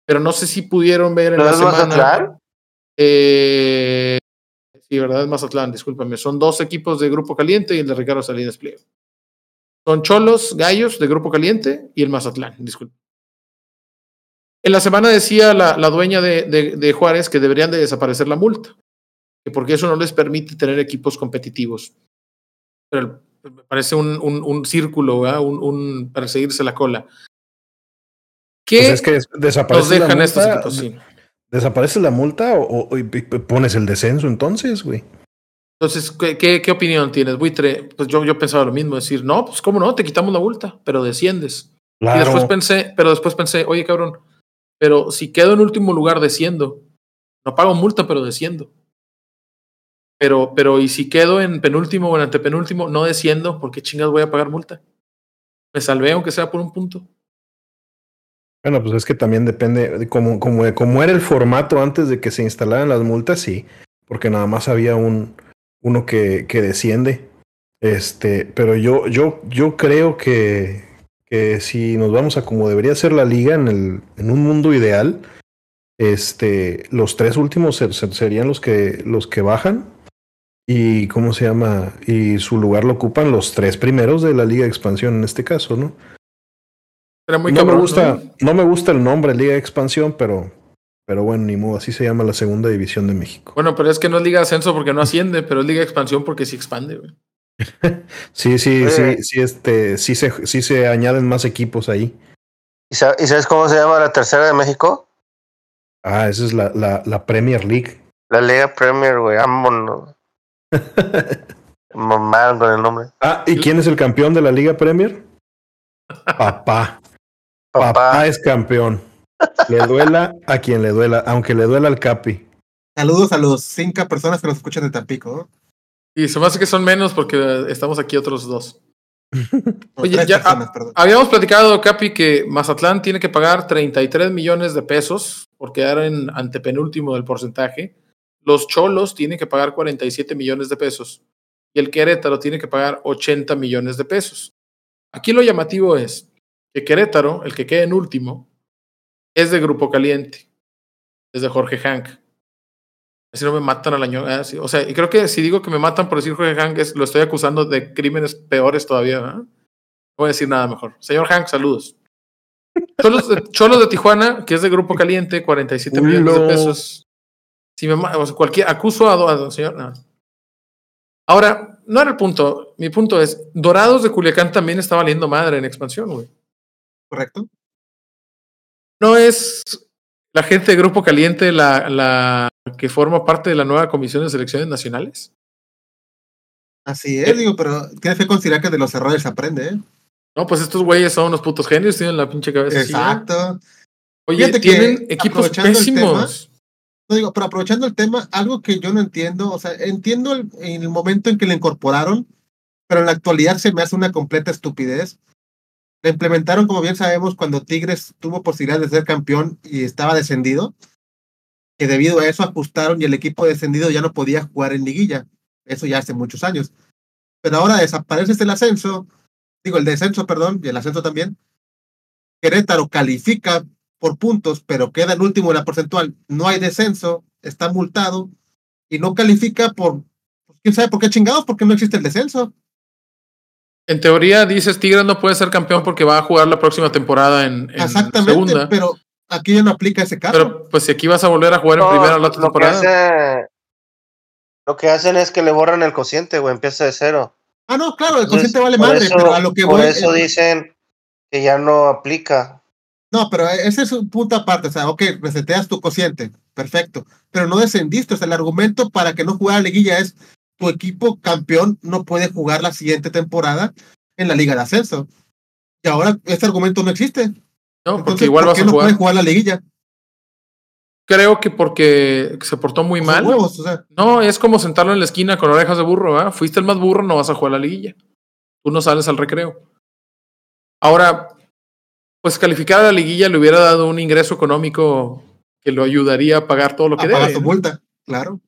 pero no sé si pudieron ver en ¿No la es semana. Mazatlán? Eh, sí, verdad, es Mazatlán, discúlpame. Son dos equipos de Grupo Caliente y el de Ricardo Salinas Pliego. Son Cholos, Gallos de Grupo Caliente y el Mazatlán, disculpe. En la semana decía la, la dueña de, de- de Juárez que deberían de desaparecer la multa, que porque eso no les permite tener equipos competitivos. Pero me parece un, un- un círculo, ¿verdad? un, un perseguirse la cola. ¿Qué Pues es que des- nos desaparece la dejan estos multa? Sí. ¿Desaparece la multa o, y pones el descenso entonces, güey? Entonces, ¿qué, qué, qué opinión tienes, Buitre? Pues yo, yo pensaba lo mismo, decir, no, pues cómo no, te quitamos la multa, pero desciendes. Y después Claro. pensé, pero después pensé, oye, cabrón, pero si quedo en último lugar desciendo, no pago multa, pero desciendo. Pero, pero, y si quedo en penúltimo o en antepenúltimo, no desciendo, ¿por qué chingas voy a pagar multa? Me salvé, aunque sea por un punto. Bueno, pues es que también depende, de cómo, cómo, cómo era el formato antes de que se instalaran las multas, sí, porque nada más había un uno que, que desciende. Este, pero yo, yo, yo creo que, que si nos vamos a como debería ser la liga en, el, en un mundo ideal, este, los tres últimos se- se- serían los que, los que bajan y cómo se llama, y su lugar lo ocupan los tres primeros de la Liga de Expansión en este caso, ¿no? Era muy no cabrón, me gusta, ¿no? ¿no? me gusta el nombre Liga de Expansión, pero, pero bueno, ni modo, así se llama la segunda división de México. Bueno, pero es que no es Liga de Ascenso porque no asciende, pero es Liga de Expansión porque sí expande, güey. *laughs* Sí, sí, Oye. sí, sí, este, sí se, sí se añaden más equipos ahí. ¿Y sa- y sabes cómo se llama la tercera de México? Ah, esa es la, la, la Premier League. La Liga Premier, güey. Vámonos. *laughs* Mamaron con el nombre. Ah, ¿y quién es el campeón de la Liga Premier? *laughs* Papá. Papá, Papá. es campeón. Le duela a quien le duela, aunque le duela al Capi. Saludos a los cinco personas que nos escuchan de Tampico. ¿no? Y se me hace que son menos porque estamos aquí otros dos. *laughs* Oye, ya- personas, perdón. Habíamos platicado, Capi, que Mazatlán tiene que pagar 33 millones de pesos por quedar en antepenúltimo del porcentaje. Los Cholos tienen que pagar 47 millones de pesos. Y el Querétaro tiene que pagar 80 millones de pesos. Aquí lo llamativo es que Querétaro, el que queda en último, es de Grupo Caliente. Es de Jorge Hank. Así no me matan al año. ah, sí. O sea, y creo que si digo que me matan por decir Jorge Hank, es- lo estoy acusando de crímenes peores todavía. ¿verdad? No voy a decir nada mejor. Señor Hank, saludos. Cholos de, Cholos de Tijuana, que es de Grupo Caliente, 47 millones de pesos. Si me o sea, cualquier acuso a, a señor. no. Ahora, no era el punto. Mi punto es: Dorados de Culiacán también está valiendo madre en expansión, güey. ¿Correcto? No es la gente de Grupo Caliente la, la que forma parte de la nueva comisión de selecciones nacionales. Así es, digo, pero tienes que considerar que de los errores se aprende, ¿eh? No, pues estos güeyes son unos putos genios, tienen la pinche cabeza. ¿eh? Exacto. Oye, Fíjate que, tienen equipos pésimos. No digo, pero aprovechando el tema, algo que yo no entiendo, o sea, entiendo el, el momento en que le incorporaron, pero en la actualidad se me hace una completa estupidez. La implementaron, como bien sabemos, cuando Tigres tuvo posibilidad de ser campeón y estaba descendido, que debido a eso ajustaron y el equipo descendido ya no podía jugar en liguilla. Eso ya hace muchos años. Pero ahora desaparece el ascenso, digo, el descenso, perdón, y el ascenso también. Querétaro califica por puntos, pero queda en último en la porcentual. No hay descenso, está multado y no califica por. pues, ¿Quién sabe por qué chingados? Porque no existe el descenso. En teoría, dices Tigres no puede ser campeón porque va a jugar la próxima temporada en, en Exactamente, segunda. pero aquí ya no aplica ese caso. Pero pues si aquí vas a volver a jugar en primera la otra lo, que temporada. hace- lo que hacen es que le borran el cociente, güey. Empieza de cero. ah, no, claro, el Entonces, consciente vale madre, eso- pero a lo que Por voy. eso es- dicen que ya no aplica. No, pero ese es un punto aparte. O sea, ok, reseteas tu cociente, perfecto. Pero no descendiste. O sea, el argumento para que no jugara liguilla es tu equipo campeón no puede jugar la siguiente temporada en la Liga de Ascenso. Y ahora este argumento no existe. No, porque Entonces, igual ¿por vas a no jugar. puede jugar la liguilla? Creo que porque se portó muy mal. huevos, o sea, No, es como sentarlo en la esquina con orejas de burro, ¿ah? Fuiste el más burro, no vas a jugar la liguilla. Tú no sales al recreo. Ahora, pues calificar a la liguilla le hubiera dado un ingreso económico que lo ayudaría a pagar todo lo que a pagar debe. su ¿no? multa, claro.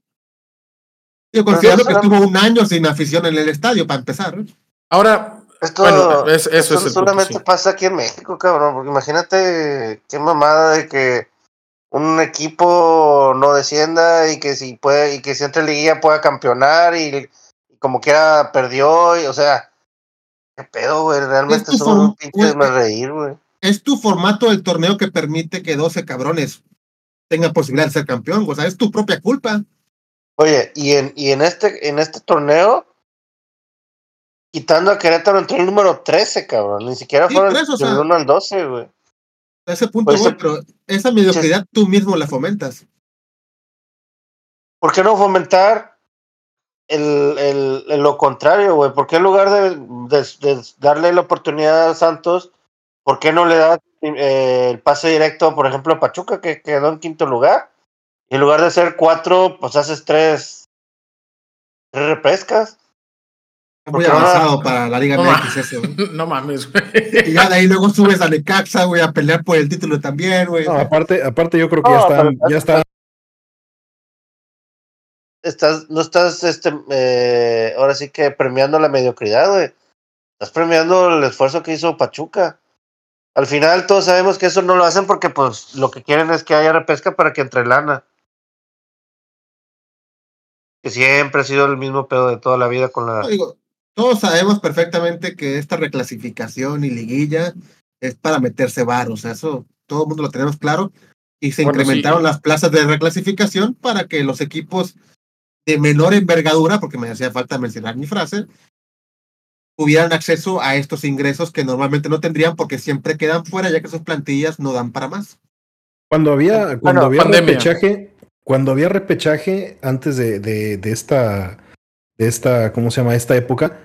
Yo considero que estuvo un año sin afición en el estadio, para empezar. Esto, Ahora, Bueno, es- eso esto es el punto, solamente sí. pasa aquí en México, cabrón. Porque imagínate qué mamada de que un equipo no descienda y que si puede y que si entre en liguilla pueda campeonar y, y como quiera perdió y o sea qué pedo güey realmente son un pinche güey, reír güey Es tu formato del torneo que permite que 12 cabrones tengan posibilidad de ser campeón. O sea, es tu propia culpa. Oye, y en, y en este, en este torneo, quitando a Querétaro entró el número 13, cabrón. Ni siquiera Sí, fueron eso, o del sea, 1 al 12, güey. A ese punto Pues ese- pero esa mediocridad tú mismo la fomentas. ¿Por qué no fomentar el, el, el- lo contrario, güey? ¿Por qué en lugar de, de- de darle la oportunidad a Santos, por qué no le das eh, el pase directo, por ejemplo, a Pachuca, que quedó en quinto lugar? Y en lugar de hacer cuatro, pues haces tres, tres repescas. Es muy avanzado para la Liga No, MX eso. ¿eh? *laughs* no mames, güey. Y ya de ahí luego subes a Necaxa, güey, a pelear por el título también, güey. No, aparte, aparte yo creo que No, ya están, pero- ya están estás, no estás, este, eh, ahora sí que premiando la mediocridad, güey. Estás premiando el esfuerzo que hizo Pachuca. Al final todos sabemos que eso no lo hacen porque pues lo que quieren es que haya repesca para que entre lana. Que siempre ha sido el mismo pedo de toda la vida con la... No, digo, todos sabemos perfectamente que esta reclasificación y liguilla es para meterse varos, eso todo el mundo lo tenemos claro. Y se Bueno, incrementaron sí. las plazas de reclasificación para que los equipos de menor envergadura, porque me hacía falta mencionar mi frase, tuvieran acceso a estos ingresos que normalmente no tendrían porque siempre quedan fuera ya que sus plantillas no dan para más. Cuando había, cuando Bueno, había pandemia. repechaje, cuando había repechaje antes de, de, de esta, de esta, ¿cómo se llama? Esta época,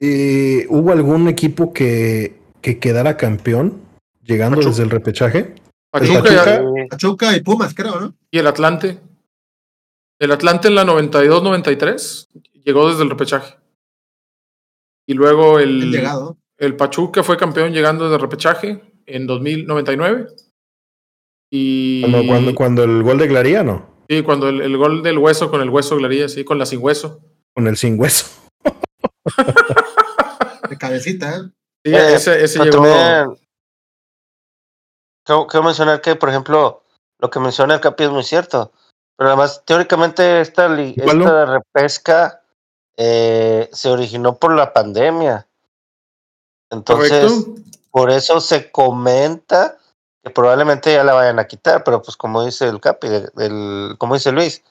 eh, ¿hubo algún equipo que, que quedara campeón llegando Pachuca. desde el repechaje? Pachuca, Pachuca. y- Pachuca y Pumas, creo, ¿no? y el Atlante. El Atlante en la 92-93 llegó desde el repechaje. Y luego el, llegado. el Pachuca fue campeón llegando desde el repechaje en 2099. Y Cuando, cuando, cuando el gol de Glaría, no, sí, cuando el, el gol del hueso con el hueso Glaría, sí, con la sin hueso. con el sin hueso. De cabecita, ¿eh? Sí, Eh, ese, ese llegó. también, quiero, quiero mencionar que, por ejemplo, lo que menciona el Capi es muy cierto. Pero además, teóricamente, esta, ¿Cuál no? esta repesca eh, se originó por la pandemia. Entonces, Correcto. por eso se comenta que probablemente ya la vayan a quitar, pero pues como dice el Capi, como dice Luis,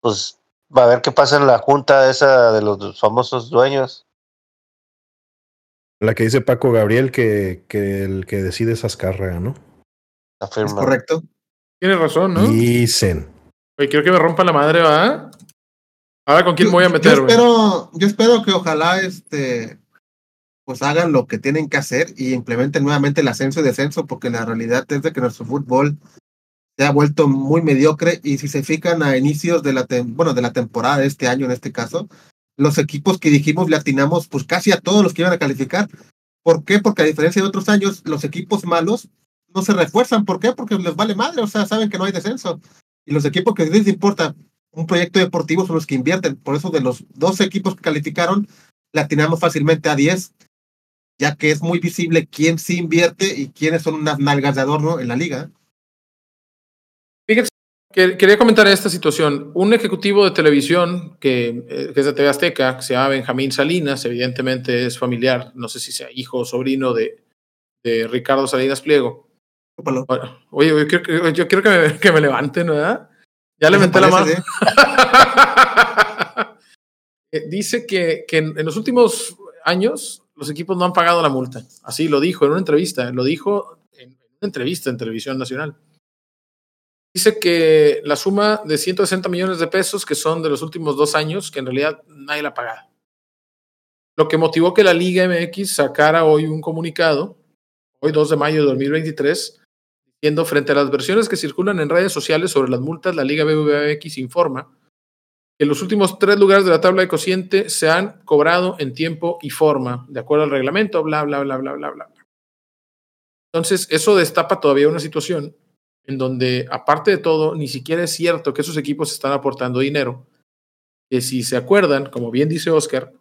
pues va a ver qué pasa en la junta esa de los famosos dueños. La que dice Paco Gabriel que, que el que decide es Azcárraga, ¿no? Es Afirman. correcto. Tienes razón, ¿no? Dicen. Oye, quiero que me rompa la madre, ¿va? Ahora con quién me voy a meter, Yo güey? espero, yo espero que ojalá este pues hagan lo que tienen que hacer y implementen nuevamente el ascenso y descenso, porque la realidad es de que nuestro fútbol se ha vuelto muy mediocre y si se fijan a inicios de la bueno de la temporada de este año en este caso, los equipos que dijimos le atinamos pues casi a todos los que iban a calificar. ¿Por qué? Porque a diferencia de otros años, los equipos malos no se refuerzan. ¿Por qué? Porque les vale madre, o sea, saben que no hay descenso. Y los equipos que les importa un proyecto deportivo son los que invierten. Por eso de los dos equipos que calificaron, le atinamos fácilmente a 10, ya que es muy visible quién sí invierte y quiénes son unas nalgas de adorno en la liga. Fíjense, que- quería comentar esta situación. Un ejecutivo de televisión que, eh, que es de TV Azteca, que se llama Benjamín Salinas, evidentemente es familiar, no sé si sea hijo o sobrino de, de Ricardo Salinas Pliego. Bueno, Oye, yo quiero, que- yo quiero que, me, *laughs* que me levanten, ¿verdad? Ya le menté la mano. ¿eh? *laughs* Eh, Dice que, que en, en los últimos años los equipos no han pagado la multa. Así lo dijo en una entrevista. Lo dijo en una entrevista en televisión nacional. Dice que la suma de 160 millones de pesos, que son de los últimos dos años, que en realidad nadie la ha pagado. Lo que motivó que la Liga MX sacara hoy un comunicado, hoy 2 de mayo de 2023, diciendo frente a las versiones que circulan en redes sociales sobre las multas, la Liga BBVA MX informa que los últimos tres lugares de la tabla de cociente se han cobrado en tiempo y forma, de acuerdo al reglamento, bla, bla, bla, bla, bla, bla. Entonces, eso destapa todavía una situación en donde, aparte de todo, ni siquiera es cierto que esos equipos están aportando dinero. Que si se acuerdan, como bien dice Oscar,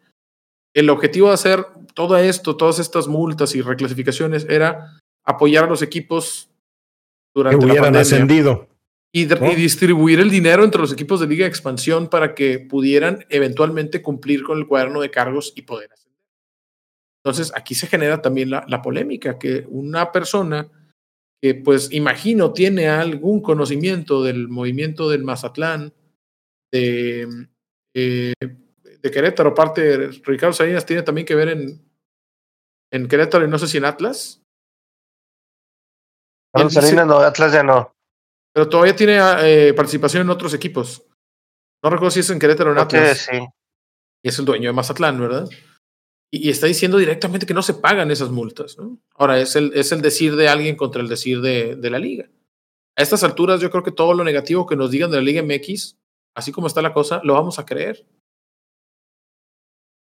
el objetivo de hacer todo esto, todas estas multas y reclasificaciones, era apoyar a los equipos Que durante la hubieran pandemia ascendido. Y, de- ¿no? y distribuir el dinero entre los equipos de Liga de Expansión para que pudieran eventualmente cumplir con el cuaderno de cargos y poder ascender. Entonces, aquí se genera también la, la polémica, que una persona que, pues, imagino, tiene algún conocimiento del movimiento del Mazatlán, de, eh, de Querétaro, parte de Ricardo Salinas, tiene también que ver en, en Querétaro y no sé si en Atlas, dice- Salinas, no, Atlas ya no. Pero todavía tiene eh, participación en otros equipos. No recuerdo si es en Querétaro o en Atlas. sí. Y es el dueño de Mazatlán, ¿verdad? Y, y está diciendo directamente que no se pagan esas multas. ¿no? Ahora, es el, es el decir de alguien contra el decir de, de la liga. A estas alturas, yo creo que todo lo negativo que nos digan de la Liga MX, así como está la cosa, lo vamos a creer.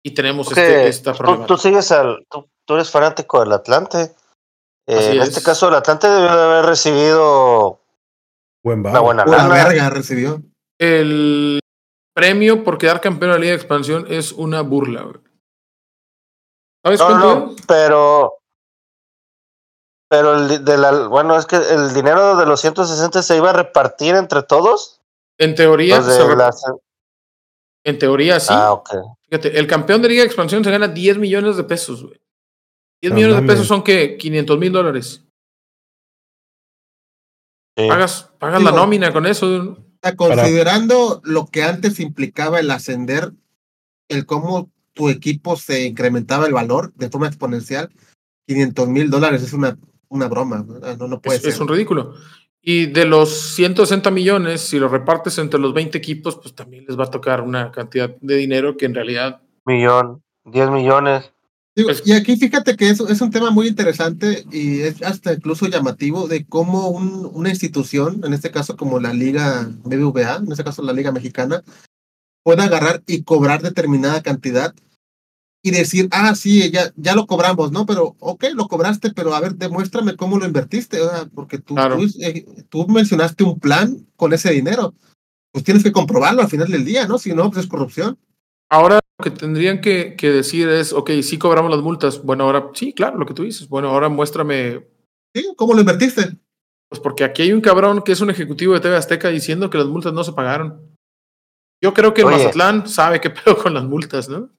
Y tenemos este, esta tú, problemática. tú sigues al. Tú, tú eres fanático del Atlante. Eh, en es. este caso, el Atlante debió de haber recibido Buen una buena lana. verga recibió. El premio por quedar campeón de la Liga de Expansión es una burla. güey. ¿Sabes No, cuánto no, es? pero. Pero el de la, bueno, es que el dinero de los 160 se iba a repartir entre todos. En teoría, se las- En teoría sí. Ah, ok. Fíjate, el campeón de Liga de Expansión se gana 10 millones de pesos, güey. 10 No millones de pesos son que 500 mil dólares. Sí. Pagas, pagas la nómina con eso. Considerando lo que antes implicaba el ascender, el cómo tu equipo se incrementaba el valor de forma exponencial, 500 mil dólares es una, una broma. No, no puede Es, ser. es un ridículo. Y de los 160 millones, si lo repartes entre los 20 equipos, pues también les va a tocar una cantidad de dinero que en realidad Millón, 10 millones. Digo, Pues- y aquí fíjate que es, es un tema muy interesante y es hasta incluso llamativo de cómo un- una institución, en este caso como la Liga BBVA, en este caso la Liga Mexicana, puede agarrar y cobrar determinada cantidad y decir, ah, sí, ya, ya lo cobramos, ¿no? Pero, ok, lo cobraste, pero a ver, demuéstrame cómo lo invertiste, porque tú, Claro. tú, eh, tú mencionaste un plan con ese dinero. Pues tienes que comprobarlo al final del día, ¿no? Si no, pues es corrupción. Ahora lo que tendrían que, que decir es, ok, sí cobramos las multas. Bueno, ahora sí, claro, lo que tú dices. Bueno, ahora muéstrame, ¿Sí? ¿Cómo lo invertiste? pues porque aquí hay un cabrón que es un ejecutivo de TV Azteca diciendo que las multas no se pagaron. Yo creo que el Oye. Mazatlán sabe qué *laughs* pedo con las multas, ¿no?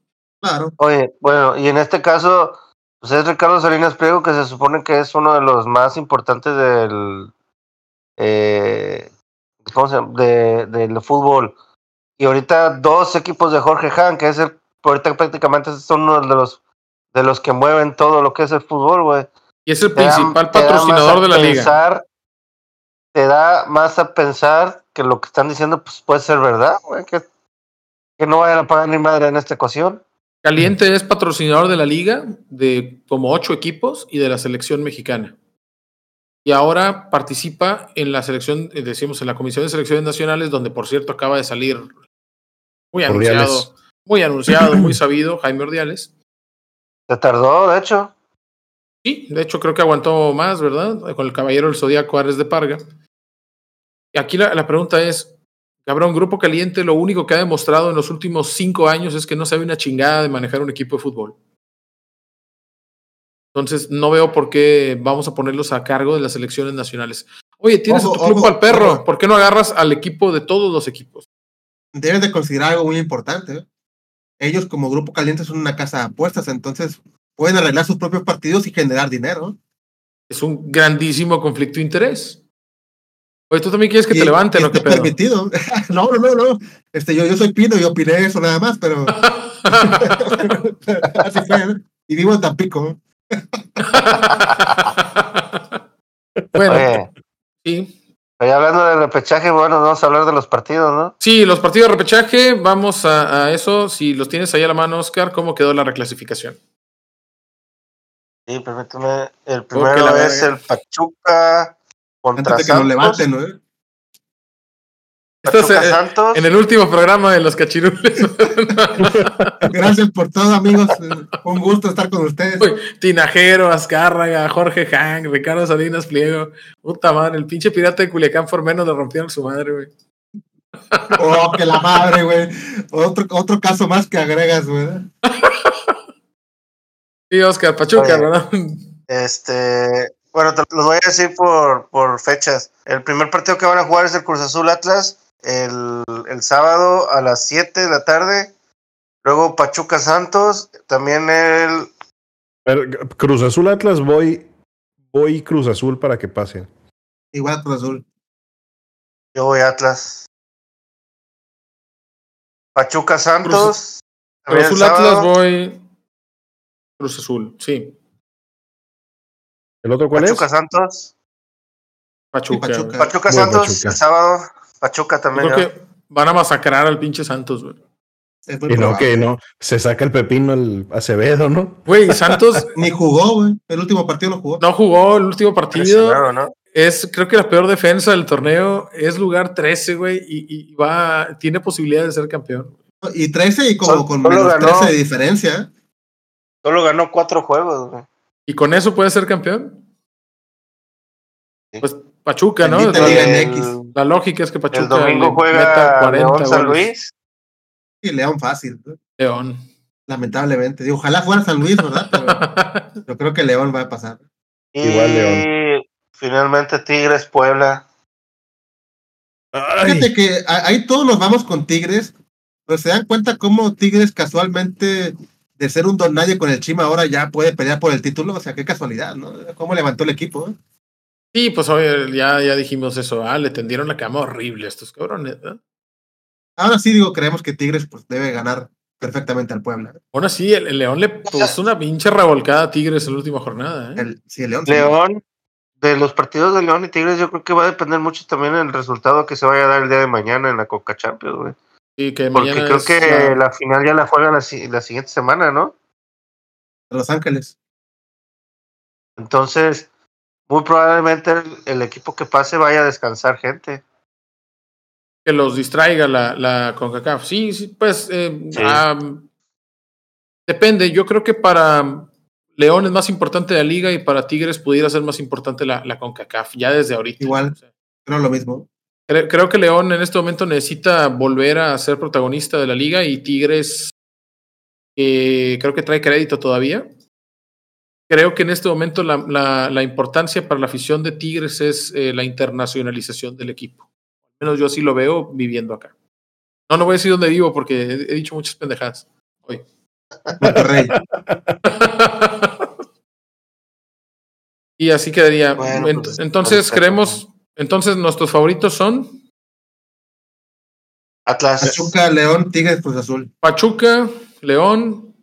Claro. Oye, bueno, y en este caso, pues es Ricardo Salinas Pliego, que se supone que es uno de los más importantes del. Eh, ¿Cómo se llama? De, del fútbol. Y ahorita dos equipos de Jorge Han, que es el. Ahorita prácticamente son uno de los de los que mueven todo lo que es el fútbol, güey. Y es el Te principal da patrocinador a de la liga. Te da más a pensar que lo que están diciendo pues, puede ser verdad, güey. Que, que no vayan a pagar ni madre en esta ecuación. Caliente es patrocinador de la liga de como ocho equipos y de la selección mexicana. Y ahora participa en la selección, eh, decimos, en la Comisión de Selecciones Nacionales, donde por cierto acaba de salir muy Ordiales. anunciado, muy anunciado, muy sabido, Jaime Ordiales. Se tardó, de hecho. Sí, de hecho creo que aguantó más, ¿verdad? Con el caballero del Zodíaco Ares de Parga. Y aquí la, la pregunta es, cabrón, Grupo Caliente lo único que ha demostrado en los últimos cinco años es que no sabe una chingada de manejar un equipo de fútbol. Entonces no veo por qué vamos a ponerlos a cargo de las selecciones nacionales. Oye, tienes Ojo, a tu club ojo, al perro, ojo. ¿por qué no agarras al equipo de todos los equipos? Debes de considerar algo muy importante. ¿eh? Ellos como grupo caliente son una casa de apuestas, entonces pueden arreglar sus propios partidos y generar dinero. Es un grandísimo conflicto de interés. Oye, tú también quieres que Y- te levanten, ¿no? ¿Qué está pedo? permitido. *laughs* no, no, no, no. Este, yo, yo soy Pino y opiné eso nada más, pero *laughs* *laughs* así fue. ¿eh? Y vivo en Tampico. bueno, Oye, sí. Oye, hablando del repechaje, bueno, vamos a hablar de los partidos, ¿no? Sí, los partidos de repechaje, vamos a, a eso. Si los tienes ahí a la mano, Oscar, ¿cómo quedó la reclasificación? Sí, permíteme. El que primero es el Pachuca contra Antes de que nos Santos. levanten, ¿no? Estás, eh, Santos. En el último programa de los cachirules. *laughs* Gracias por todo, amigos. Un gusto estar con ustedes. Uy, Tinajero, Azcárraga, Jorge Hank, Ricardo Salinas Pliego. Puta madre, el pinche pirata de Culiacán por menos le rompieron su madre, güey. Oh, que la madre, güey. Otro, otro caso más que agregas, güey. Sí, Oscar, Pachuca, Oye. ¿verdad? Este, bueno, te los voy a decir por, por fechas. El primer partido que van a jugar es el Cruz Azul Atlas el, el sábado a las 7 de la tarde. Luego Pachuca Santos, también el Pero, Cruz Azul Atlas, voy, voy Cruz Azul para que pasen. Igual Cruz Azul. yo voy Atlas. Pachuca Santos. Cruz Azul Atlas, voy. Cruz Azul, sí. ¿El otro cuál Pachuca es? Santos. Pachuca. Pachuca. Pachuca Santos Pachuca. el sábado. Pachuca Yo también. creo ¿no? que van a masacrar al pinche Santos, güey. Y no, que no. Se saca el pepino el Acevedo, ¿no? Güey, Santos *laughs* Ni jugó, güey. El último partido lo jugó. no jugó el último partido. ¿no? Es, creo que la peor defensa del torneo es lugar 13, güey, y, y va, tiene posibilidad de ser campeón. Y 13 y como con menos ganó. 13 de diferencia. ¿eh? Solo ganó cuatro juegos, güey. ¿Y con eso puede ser campeón? Sí. Pues Pachuca, ¿no? La, El- lógica es que Pachuca El domingo juega 40 León San. Luis. Y León fácil. ¿no? León. Lamentablemente. Digo, ojalá fuera San Luis, ¿verdad? Pero *laughs* yo creo que León va a pasar. Y Igual León. finalmente Tigres Puebla. Fíjate que ahí todos nos vamos con Tigres, Pero se dan cuenta cómo Tigres casualmente, de ser un don nadie con el Chima, ahora ya puede pelear por el título. O sea, qué casualidad, ¿no? Cómo levantó el equipo. ¿Eh? Sí, pues ya, ya dijimos eso. Ah, le tendieron la cama horrible a estos cabrones. ¿eh? Ahora sí digo, creemos que Tigres pues, debe ganar perfectamente al Puebla. Ahora sí, el, el León le puso una pinche revolcada a Tigres en la última jornada. ¿eh? El, sí, el León. sí. León, de los partidos de León y Tigres, yo creo que va a depender mucho también el resultado que se vaya a dar el día de mañana en la Coca Champions, güey. Sí, que Porque creo es que la- la final ya la juegan la, la siguiente semana, ¿no? Los Ángeles. Entonces, muy probablemente el, el equipo que pase vaya a descansar gente. que los distraiga la, la CONCACAF. Sí, sí, pues eh, Sí. am, depende. Yo creo que para León es más importante la liga y para Tigres pudiera ser más importante la, la CONCACAF, ya desde ahorita. Igual. O sea, Creo lo mismo. cre- creo que León en este momento necesita volver a ser protagonista de la liga y Tigres eh, creo que trae crédito todavía. Creo que en este momento la, la- la importancia para la afición de Tigres es eh, la internacionalización del equipo. Al menos yo así lo veo viviendo acá. No, no voy a decir dónde vivo porque he, he dicho muchas pendejadas hoy. Monterrey. *laughs* y así quedaría. Bueno, Ent- pues, entonces creemos, entonces nuestros favoritos son Atlas. Pachuca, León, Tigres, Cruz Azul. Pachuca, León,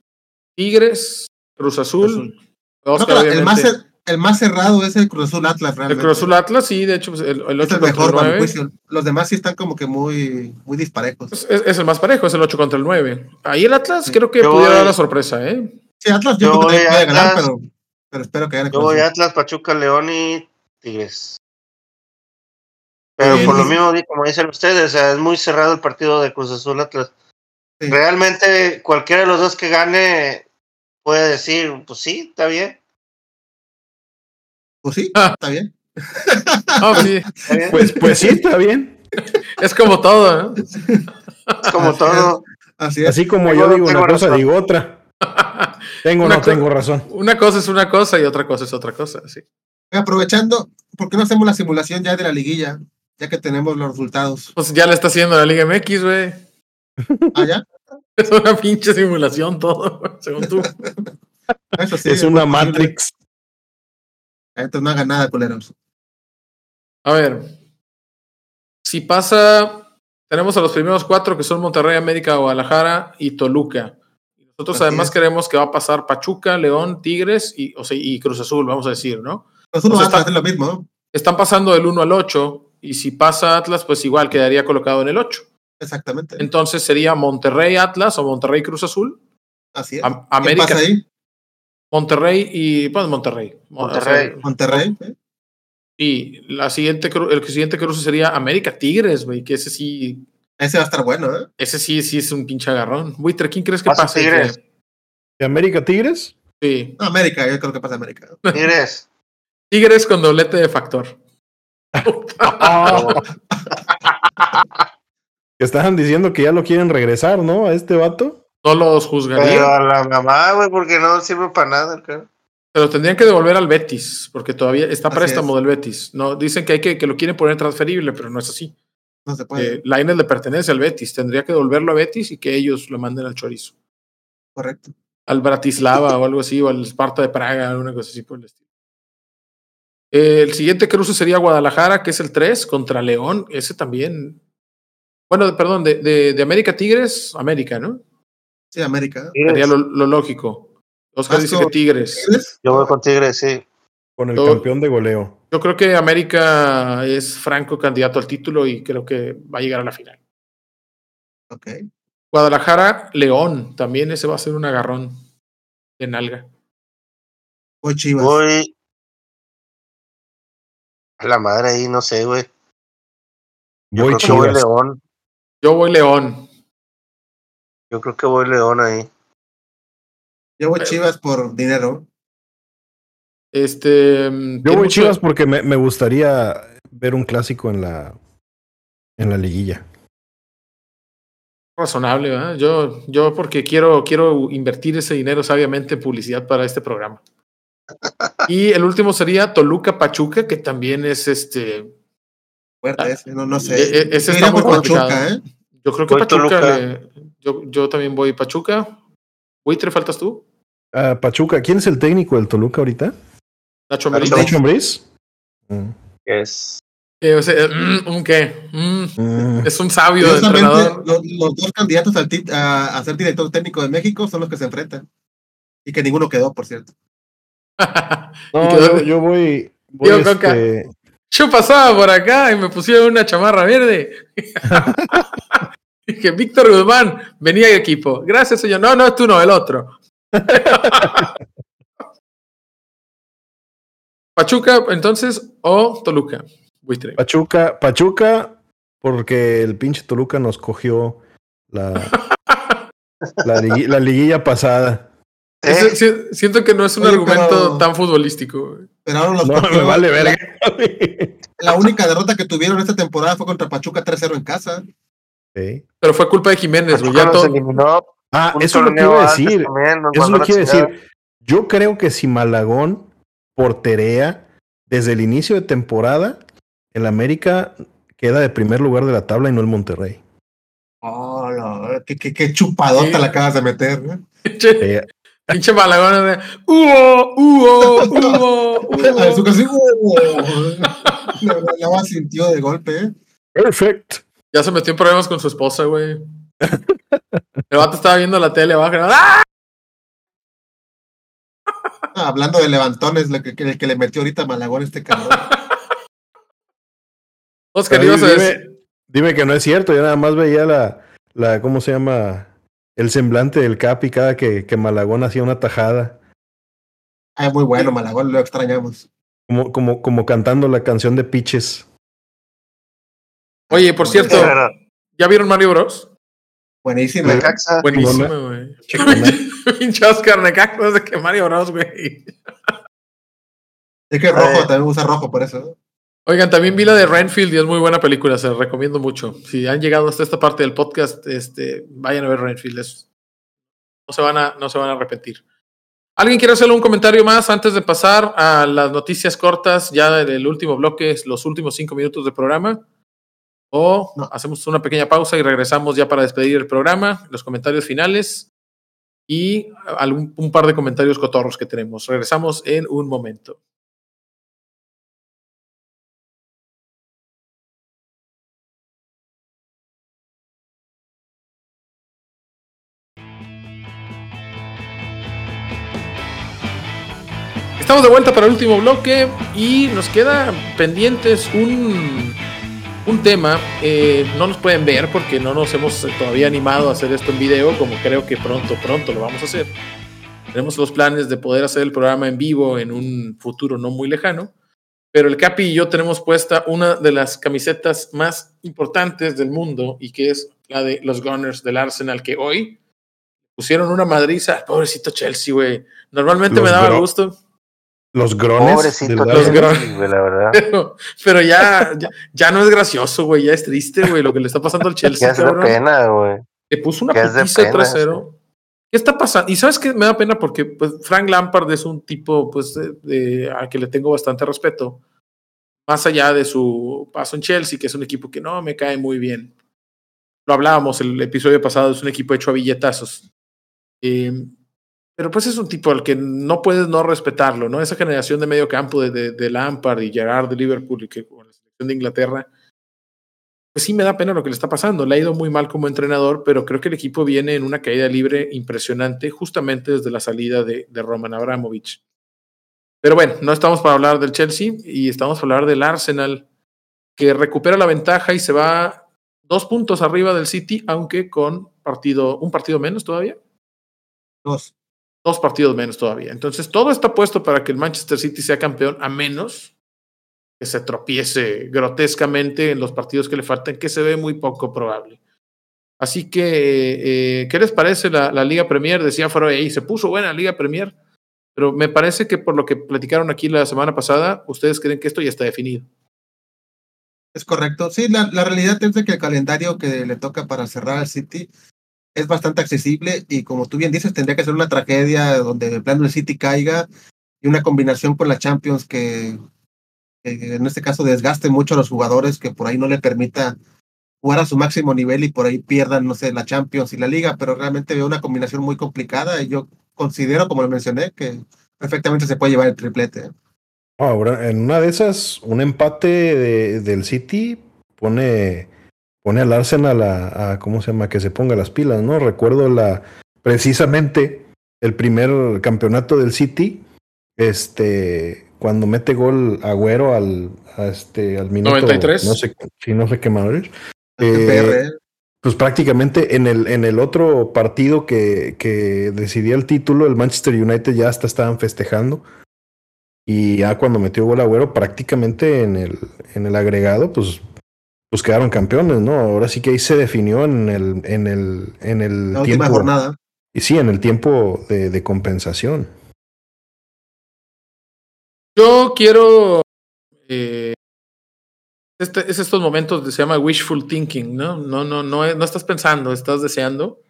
Tigres, Cruz Azul. Azul. Oscar, No, pero el, más, cer- el más cerrado es el Cruz Azul Atlas, El realmente. Cruz Azul Atlas, sí, de hecho, pues, el, el es 8 el contra el mejor, bajo mi 9. juicio. Los demás sí están como que muy, muy disparejos. Es, es- es el más parejo, es el 8 contra el 9. Ahí el Atlas Sí. creo que Yo pudiera voy- dar la sorpresa, ¿eh? Sí, Atlas yo, Yo creo que puede ganar, Atlas. pero, pero espero que gane Yo Cruz voy Azul. Atlas, Pachuca, León y Tigres. Pero Bien. por lo mismo, como dicen ustedes, o sea, es muy cerrado el partido de Cruz Azul Atlas. Sí. Realmente cualquiera de los dos que gane puede decir, pues sí, está bien. Pues sí, Ah. está bien. *laughs* No, sí, Está bien. Pues, pues sí, está bien. es como todo, ¿no? es como así todo. Así es. Así como Tengo- yo digo una cosa, razón. digo otra. Tengo o Una no tengo razón. Una cosa es una cosa y otra cosa es otra cosa, sí. Aprovechando, ¿por qué no hacemos la simulación ya de la liguilla? Ya que tenemos los resultados. Pues ya le está haciendo la Liga MX, güey. Ah, ya. *laughs* Es una pinche simulación todo, según tú. Eso sí. es una posible. Matrix. Entonces no hagan nada, culeros. A ver. Si pasa, tenemos a los primeros cuatro que son Monterrey, América, Guadalajara y Toluca. Nosotros Así además es. queremos que va a pasar Pachuca, León, Tigres y, o sea, y Cruz Azul, vamos a decir, ¿no? O sea, van a hacer lo mismo. ¿no? Están pasando del 1 al 8 y si pasa Atlas, pues igual quedaría colocado en el 8. Exactamente. Entonces sería Monterrey Atlas o Monterrey Cruz Azul, Así es. ¿Qué América, pasa ahí? Monterrey y pues Monterrey. O Monterrey. sea, Monterrey. ¿eh? y la siguiente el siguiente cruce sería América Tigres, güey, que ese sí Ese va a estar bueno, ¿eh? ese sí sí es un pinche agarrón. Buitre, ¿quién crees que Pasa pase? Tigres. ¿De América Tigres? Sí. No, América, yo creo que pasa América. *laughs* Tigres. Tigres con doblete de factor. *laughs* Estaban diciendo que ya lo quieren regresar, ¿no? A este vato. No los Pero juzgaría, a la mamá, güey, porque no sirve para nada. el cabrón. pero tendrían que devolver al Betis, porque todavía está Así préstamo es. del Betis. No, dicen que hay que, que lo quieren poner transferible, pero no es así. No se puede. Eh, Lainez le pertenece al Betis, tendría que devolverlo a Betis y que ellos lo manden al chorizo. Correcto. Al Bratislava o algo así, o al Sparta de Praga, alguna cosa así por el estilo. Eh, el siguiente cruce sería Guadalajara, que es el 3 contra León. Ese también. Bueno, perdón, de, de, de América Tigres, América, ¿no? Sí, América. Sería lo, lo lógico. Oscar dice que Tigres. ¿Tigres? Yo voy con Tigres, sí. Con el Yo- campeón de goleo. Yo creo que América es franco candidato al título y creo que va a llegar a la final. Ok. Guadalajara, León, también ese va a ser un agarrón de nalga. Voy Chivas. Voy. A la madre ahí, no sé, güey. Yo Voy creo que voy Chivas. León. Yo voy León. Yo creo que voy León ahí. Yo voy Chivas por dinero. Este. Yo voy Chivas porque me, me gustaría ver un clásico en la en la liguilla. razonable, ¿verdad? Yo, yo porque quiero, quiero invertir ese dinero sabiamente en publicidad para este programa. Y el último sería Toluca Pachuca, que también es este. Fuerte Ah, ese, no, no e- sé. e- ese Yo está muy Pachuca, complicado. ¿eh? Yo creo que Voy Pachuca le- Yo, yo también voy Pachuca. Buitre, ¿faltas tú? Uh, Pachuca, ¿quién es el técnico del Toluca ahorita? Nacho Ambriz. Nacho Ambriz. Mm. Es eh, o sea, mm, ¿Un qué? Mm, mm. Es un sabio entrenador. Los, los, dos candidatos al a, a, ser director técnico de México son los que se enfrentan. Y que ninguno quedó, por cierto. *laughs* no, yo, yo, voy. voy este... Yo pasaba por acá y me pusieron una chamarra verde. *laughs* Dije, Víctor Guzmán, venía de equipo. Gracias, señor. No, no, tú no, el otro. *laughs* Pachuca, entonces, o Toluca. Pachuca, Pachuca, porque el pinche Toluca nos cogió la, *laughs* la, liguilla, pasada. siento que no es un argumento tan futbolístico. Pero ahora los no, me vale verga. La, única derrota que tuvieron esta temporada fue contra Pachuca 3-0 en casa. Pero fue culpa de Jiménez, Ah, eso es lo que iba a decir. Eso es lo que iba a decir. Yo creo que si Malagón porterea desde el inicio de temporada, el América queda de primer lugar de la tabla y no el Monterrey. Oh, no, qué, qué, qué chupadota la acabas de meter. ¿no? Eh, Pinche malagón de ¡Hugo! ¡Hugo! ¡Hugo! *laughs* ¡Hugo! Su *laughs* casi La más sintió de golpe, ¿eh? Perfect. Ya se metió en problemas con su esposa, güey. El vato estaba viendo la tele abajo. ¡Ah! hablando de levantones, el que, el que le metió ahorita Malagón este cabrón. *laughs* Oscar, a dime, dime, que no es cierto, yo nada más veía la, la ¿cómo se llama? El semblante del Capi cada que, que Malagón hacía una tajada. Ah, muy bueno, Malagón, lo extrañamos. Como, como, como cantando la canción de Piches. Oye, por cierto, ¿ya vieron Mario Bros? Buenísimo. Buenísimo, güey. *laughs* Pinche Oscar Necaxa, no sé qué Mario Bros, güey. Es que rojo, también usa rojo por eso. Oigan, también vi la de Renfield y es muy buena película, se la recomiendo mucho. Si han llegado hasta esta parte del podcast, este, vayan a ver Renfield. no, se van a, no se van a arrepentir. ¿Alguien quiere hacerle un comentario más antes de pasar a las noticias cortas, ya del último bloque, los últimos cinco minutos del programa? O hacemos una pequeña pausa y regresamos ya para despedir el programa, los comentarios finales y algún, un par de comentarios cotorros que tenemos. Regresamos en un momento. Estamos de vuelta para el último bloque y nos queda pendientes un, un tema. Eh, no nos pueden ver porque no nos hemos todavía animado a hacer esto en video, como creo que pronto, pronto lo vamos a hacer. Tenemos los planes de poder hacer el programa en vivo en un futuro no muy lejano. Pero el Capi y yo tenemos puesta una de las camisetas más importantes del mundo y que es la de los Gunners del Arsenal, que hoy pusieron una madriza. Pobrecito Chelsea, güey. Normalmente me daba gusto los grones. Pobrecito, los grones. la verdad. Pero, ya, ya, no es gracioso, güey. Ya es triste, güey, lo que le está pasando al *laughs* Chelsea. Ya es de pena, güey. Le puso una putiza trasero. ¿Qué está pasando? Y sabes que me da pena porque pues, Frank Lampard es un tipo pues, de, a que le tengo bastante respeto. Más allá de su paso en Chelsea, que es un equipo que no me cae muy bien. Lo hablábamos el episodio pasado, es un equipo hecho a billetazos. Eh, pero pues es un tipo al que no puedes no respetarlo, ¿no? Esa generación de medio campo de, de, Lampard y Gerard de Liverpool y que con la selección de Inglaterra, pues sí me da pena lo que le está pasando. Le ha ido muy mal como entrenador, pero creo que el equipo viene en una caída libre impresionante justamente desde la salida de, de Roman Abramovich. Pero bueno, no estamos para hablar del Chelsea y estamos para hablar del Arsenal, que recupera la ventaja y se va dos puntos arriba del City, aunque con partido, un partido menos todavía. Dos dos partidos menos todavía. Entonces, todo está puesto para que el Manchester City sea campeón, a menos que se tropiece grotescamente en los partidos que le faltan, que se ve muy poco probable. Así que, eh, ¿qué les parece la, Liga Premier? Decía Faro, y se puso buena la Liga Premier, pero me parece que por lo que platicaron aquí la semana pasada, ustedes creen que esto ya está definido. Es correcto. Sí, la, la realidad es que el calendario que le toca para cerrar al City es bastante accesible y como tú bien dices, tendría que ser una tragedia donde el plan del City caiga y una combinación con la Champions que, en este caso desgaste mucho a los jugadores, que por ahí no le permita jugar a su máximo nivel y por ahí pierdan, no sé, la Champions y la Liga, pero realmente veo una combinación muy complicada y yo considero, como lo mencioné, que perfectamente se puede llevar el triplete. Ahora, en una de esas, un empate de, del City pone, pone al Arsenal a, a, ¿cómo se llama? Que se ponga las pilas, ¿no? Recuerdo la, precisamente el primer campeonato del City, este, cuando mete gol Agüero al, a este, al minuto 93. No sé, si no sé qué madre. Eh, pues prácticamente en el, en el otro partido que, que decidía el título, el Manchester United ya hasta estaban festejando. Y ya cuando metió gol Agüero, prácticamente en el, en el agregado, pues, pues quedaron campeones, ¿no? Ahora sí que ahí se definió en el, en el, en el la tiempo. última jornada. Y sí, en el tiempo de, de compensación. Yo quiero. Eh, este, es estos momentos que se llama wishful thinking, ¿no? No, no, no, no estás pensando, estás deseando.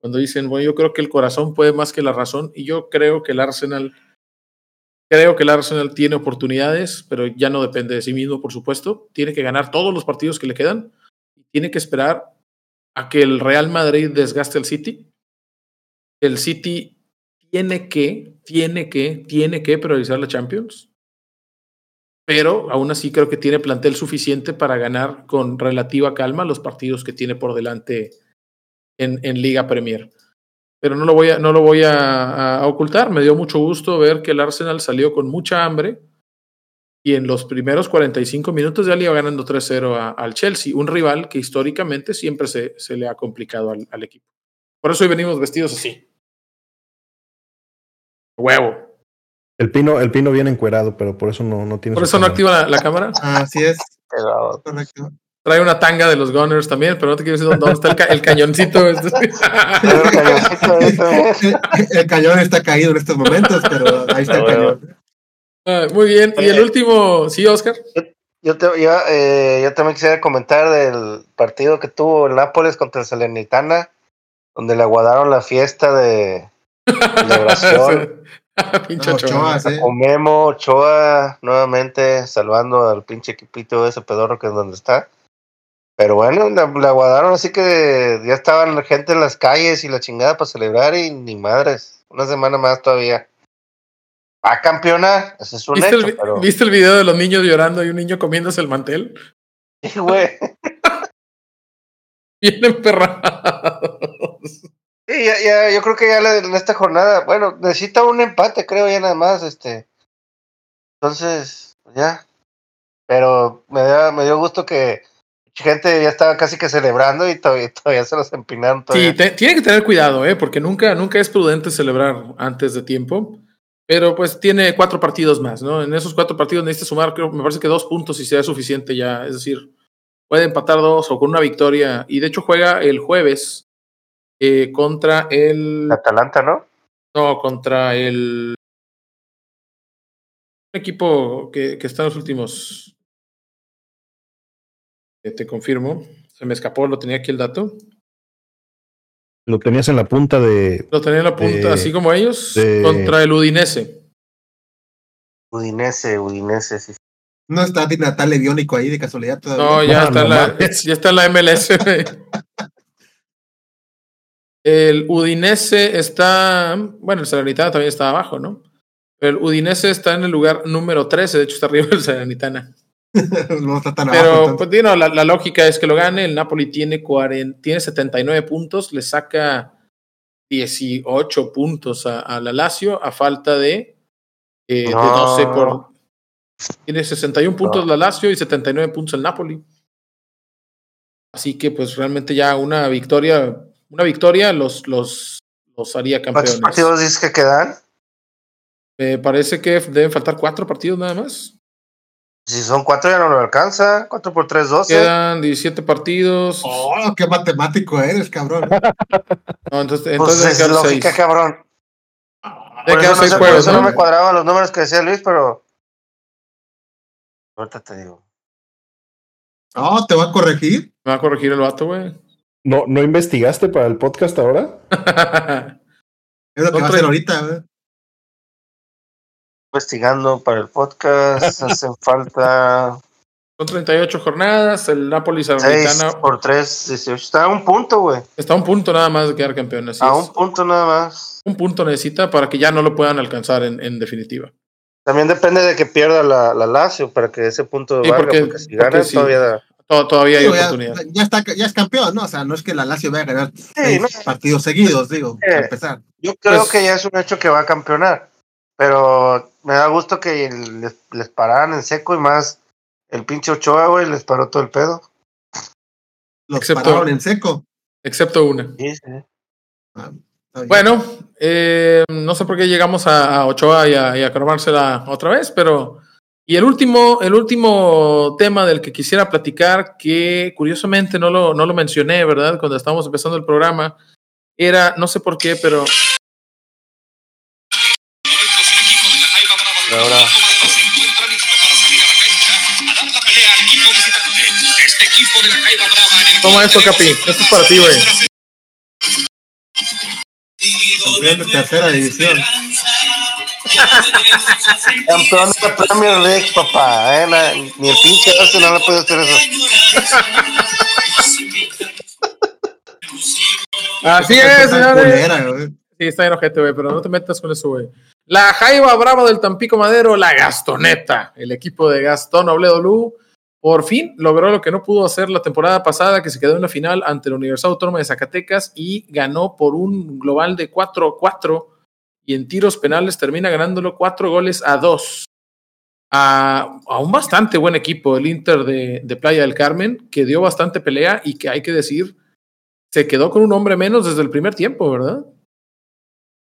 Cuando dicen, bueno, yo creo que el corazón puede más que la razón, y yo creo que el Arsenal, creo que el Arsenal tiene oportunidades, pero ya no depende de sí mismo, por supuesto. Tiene que ganar todos los partidos que le quedan, tiene que esperar a que el Real Madrid desgaste el City. El City tiene que, tiene que, tiene que priorizar la Champions pero aún así creo que tiene plantel suficiente para ganar con relativa calma los partidos que tiene por delante en Liga Premier. Pero no lo voy, a, no lo voy a, a, ocultar, me dio mucho gusto ver que el Arsenal salió con mucha hambre y en los primeros 45 minutos ya le iba ganando 3-0 al Chelsea, un rival que históricamente siempre se, se le ha complicado al, al equipo. Por eso hoy venimos vestidos así. Huevo. El pino, el pino viene encuerado, pero por eso no, no tiene. Por eso no activa la, la cámara. Así es. Pero, Correcto. Trae una tanga de los Gunners también, pero no te quiero decir dónde, está el, ca el cañoncito. *laughs* Este. el cañón está caído en estos momentos, pero ahí está Ah, el bueno. cañón. Ah, muy bien. Y el Oye. último, sí, Oscar. Yo, te, yo, eh, yo también quisiera comentar del partido que tuvo el Nápoles contra el Salernitana, donde le aguardaron la fiesta de celebración. *laughs* *laughs* Pinche No, Ochoa. Sí. Ochoa, nuevamente salvando al pinche equipito ese pedorro que es donde está. Pero bueno, la, la aguardaron así que ya estaban la gente en las calles y la chingada para celebrar y ni madres. Una semana más todavía. Va a campeonar, ese es un ¿Viste, hecho, el, vi- pero... ¿Viste el video de los niños llorando y un niño comiéndose el mantel? Sí, güey. *laughs* Bien emperrados. Sí, ya, ya, yo creo que ya en esta jornada, bueno, necesita un empate, creo, ya nada más, este. Entonces, ya. Pero me dio, me dio gusto que gente ya estaba casi que celebrando y todavía, todavía se los empinaron Sí, todavía. te- tiene que tener cuidado, ¿eh? porque nunca, nunca es prudente celebrar antes de tiempo. Pero pues tiene cuatro partidos más, ¿no? En esos cuatro partidos necesita sumar, creo, me parece que dos puntos y sea suficiente ya. Es decir, puede empatar dos o con una victoria. Y de hecho juega el jueves eh, contra el. Atalanta, ¿no? No, contra el. Un equipo que, que está en los últimos. Eh, te confirmo. Se me escapó, lo tenía aquí el dato. Lo tenías en la punta de. Lo tenía en la punta, De- así como ellos, de- contra el Udinese. Udinese, Udinese, sí. No está Di Natale biónico ahí de casualidad todavía. No, ya, No, está, no la, ya está la MLS. *laughs* el Udinese está, bueno, el Salernitana también está abajo, ¿no? Pero el Udinese está en el lugar número 13, de hecho está arriba del Salernitana. *laughs* no. Pero, pues, digo, la, la lógica es que lo gane. El Napoli tiene, 40, tiene 79 puntos, le saca 18 puntos a, a la Lazio a falta de, eh, de No. 12 por. Tiene 61 puntos No. la Lazio y 79 puntos el Napoli. Así que, pues realmente ya una victoria, una victoria los, los, los haría ¿Cuántos campeones. partidos dices que quedan? Me parece que deben faltar cuatro partidos nada más. Si son cuatro ya no lo alcanza. Cuatro por tres, doce. Quedan 17 partidos. Oh, qué matemático eres, cabrón. No, entonces, Pues entonces es lógica, seis. cabrón. Deben Por eso, no, seis sé- por juegos, eso no ¿no? me cuadraban los números que decía Luis, pero. Ahorita te digo. No, te va a corregir. Me va a corregir el vato, güey. ¿No, ¿No investigaste para el podcast ahora? *laughs* Es lo que va a hacer ahorita. ¿eh? Investigando para el podcast. *laughs* hacen falta. Son 38 jornadas, el Napoli 6 Salernitana por 3, 18. Está a un punto, güey. está a un punto nada más de quedar campeón. Así A es. un punto nada más. Un punto necesita para que ya no lo puedan alcanzar en, en definitiva. También depende de que pierda la, la Lazio para que ese punto Sí, valga, porque- porque, si porque gana sí. todavía da. To- todavía hay oportunidad. ya está, ya es campeón, ¿no? O sea, no es que la Lazio vaya a ganar seis no. partidos seguidos, digo, Eh. para empezar. Yo creo Pues- que ya es un hecho que va a campeonar, pero me da gusto que les, les pararan en seco y más el pinche Ochoa, güey, les paró todo el pedo. Los Excepto- pararon en seco. Excepto una. Sí, sí. Ah. Bueno, eh, no sé por qué llegamos a, a Ochoa y a, y a cromársela otra vez, pero. Y el último, el último tema del que quisiera platicar, que curiosamente no lo, no lo mencioné, ¿verdad? Cuando estábamos empezando el programa, era, no sé por qué, pero Ahora, toma esto, Capi. Esto es para ti, güey. Campeón de tercera división. campeón de la Premier League, papá. ¿eh? La- ni el pinche Arsenal no puede hacer eso. Así es, señores. Sí, está enojete, güey, pero no te metas con eso, güey. La Jaiba Brava del Tampico Madero, la Gastoneta, el equipo de Gastón Obledolú, por fin logró lo que no pudo hacer la temporada pasada, que se quedó en la final ante la Universidad Autónoma de Zacatecas y ganó por un global de 4-4 y en tiros penales termina ganándolo 4 goles a 2. A, a un bastante buen equipo, el Inter de, de Playa del Carmen, que dio bastante pelea y que hay que decir, se quedó con un hombre menos desde el primer tiempo, ¿verdad?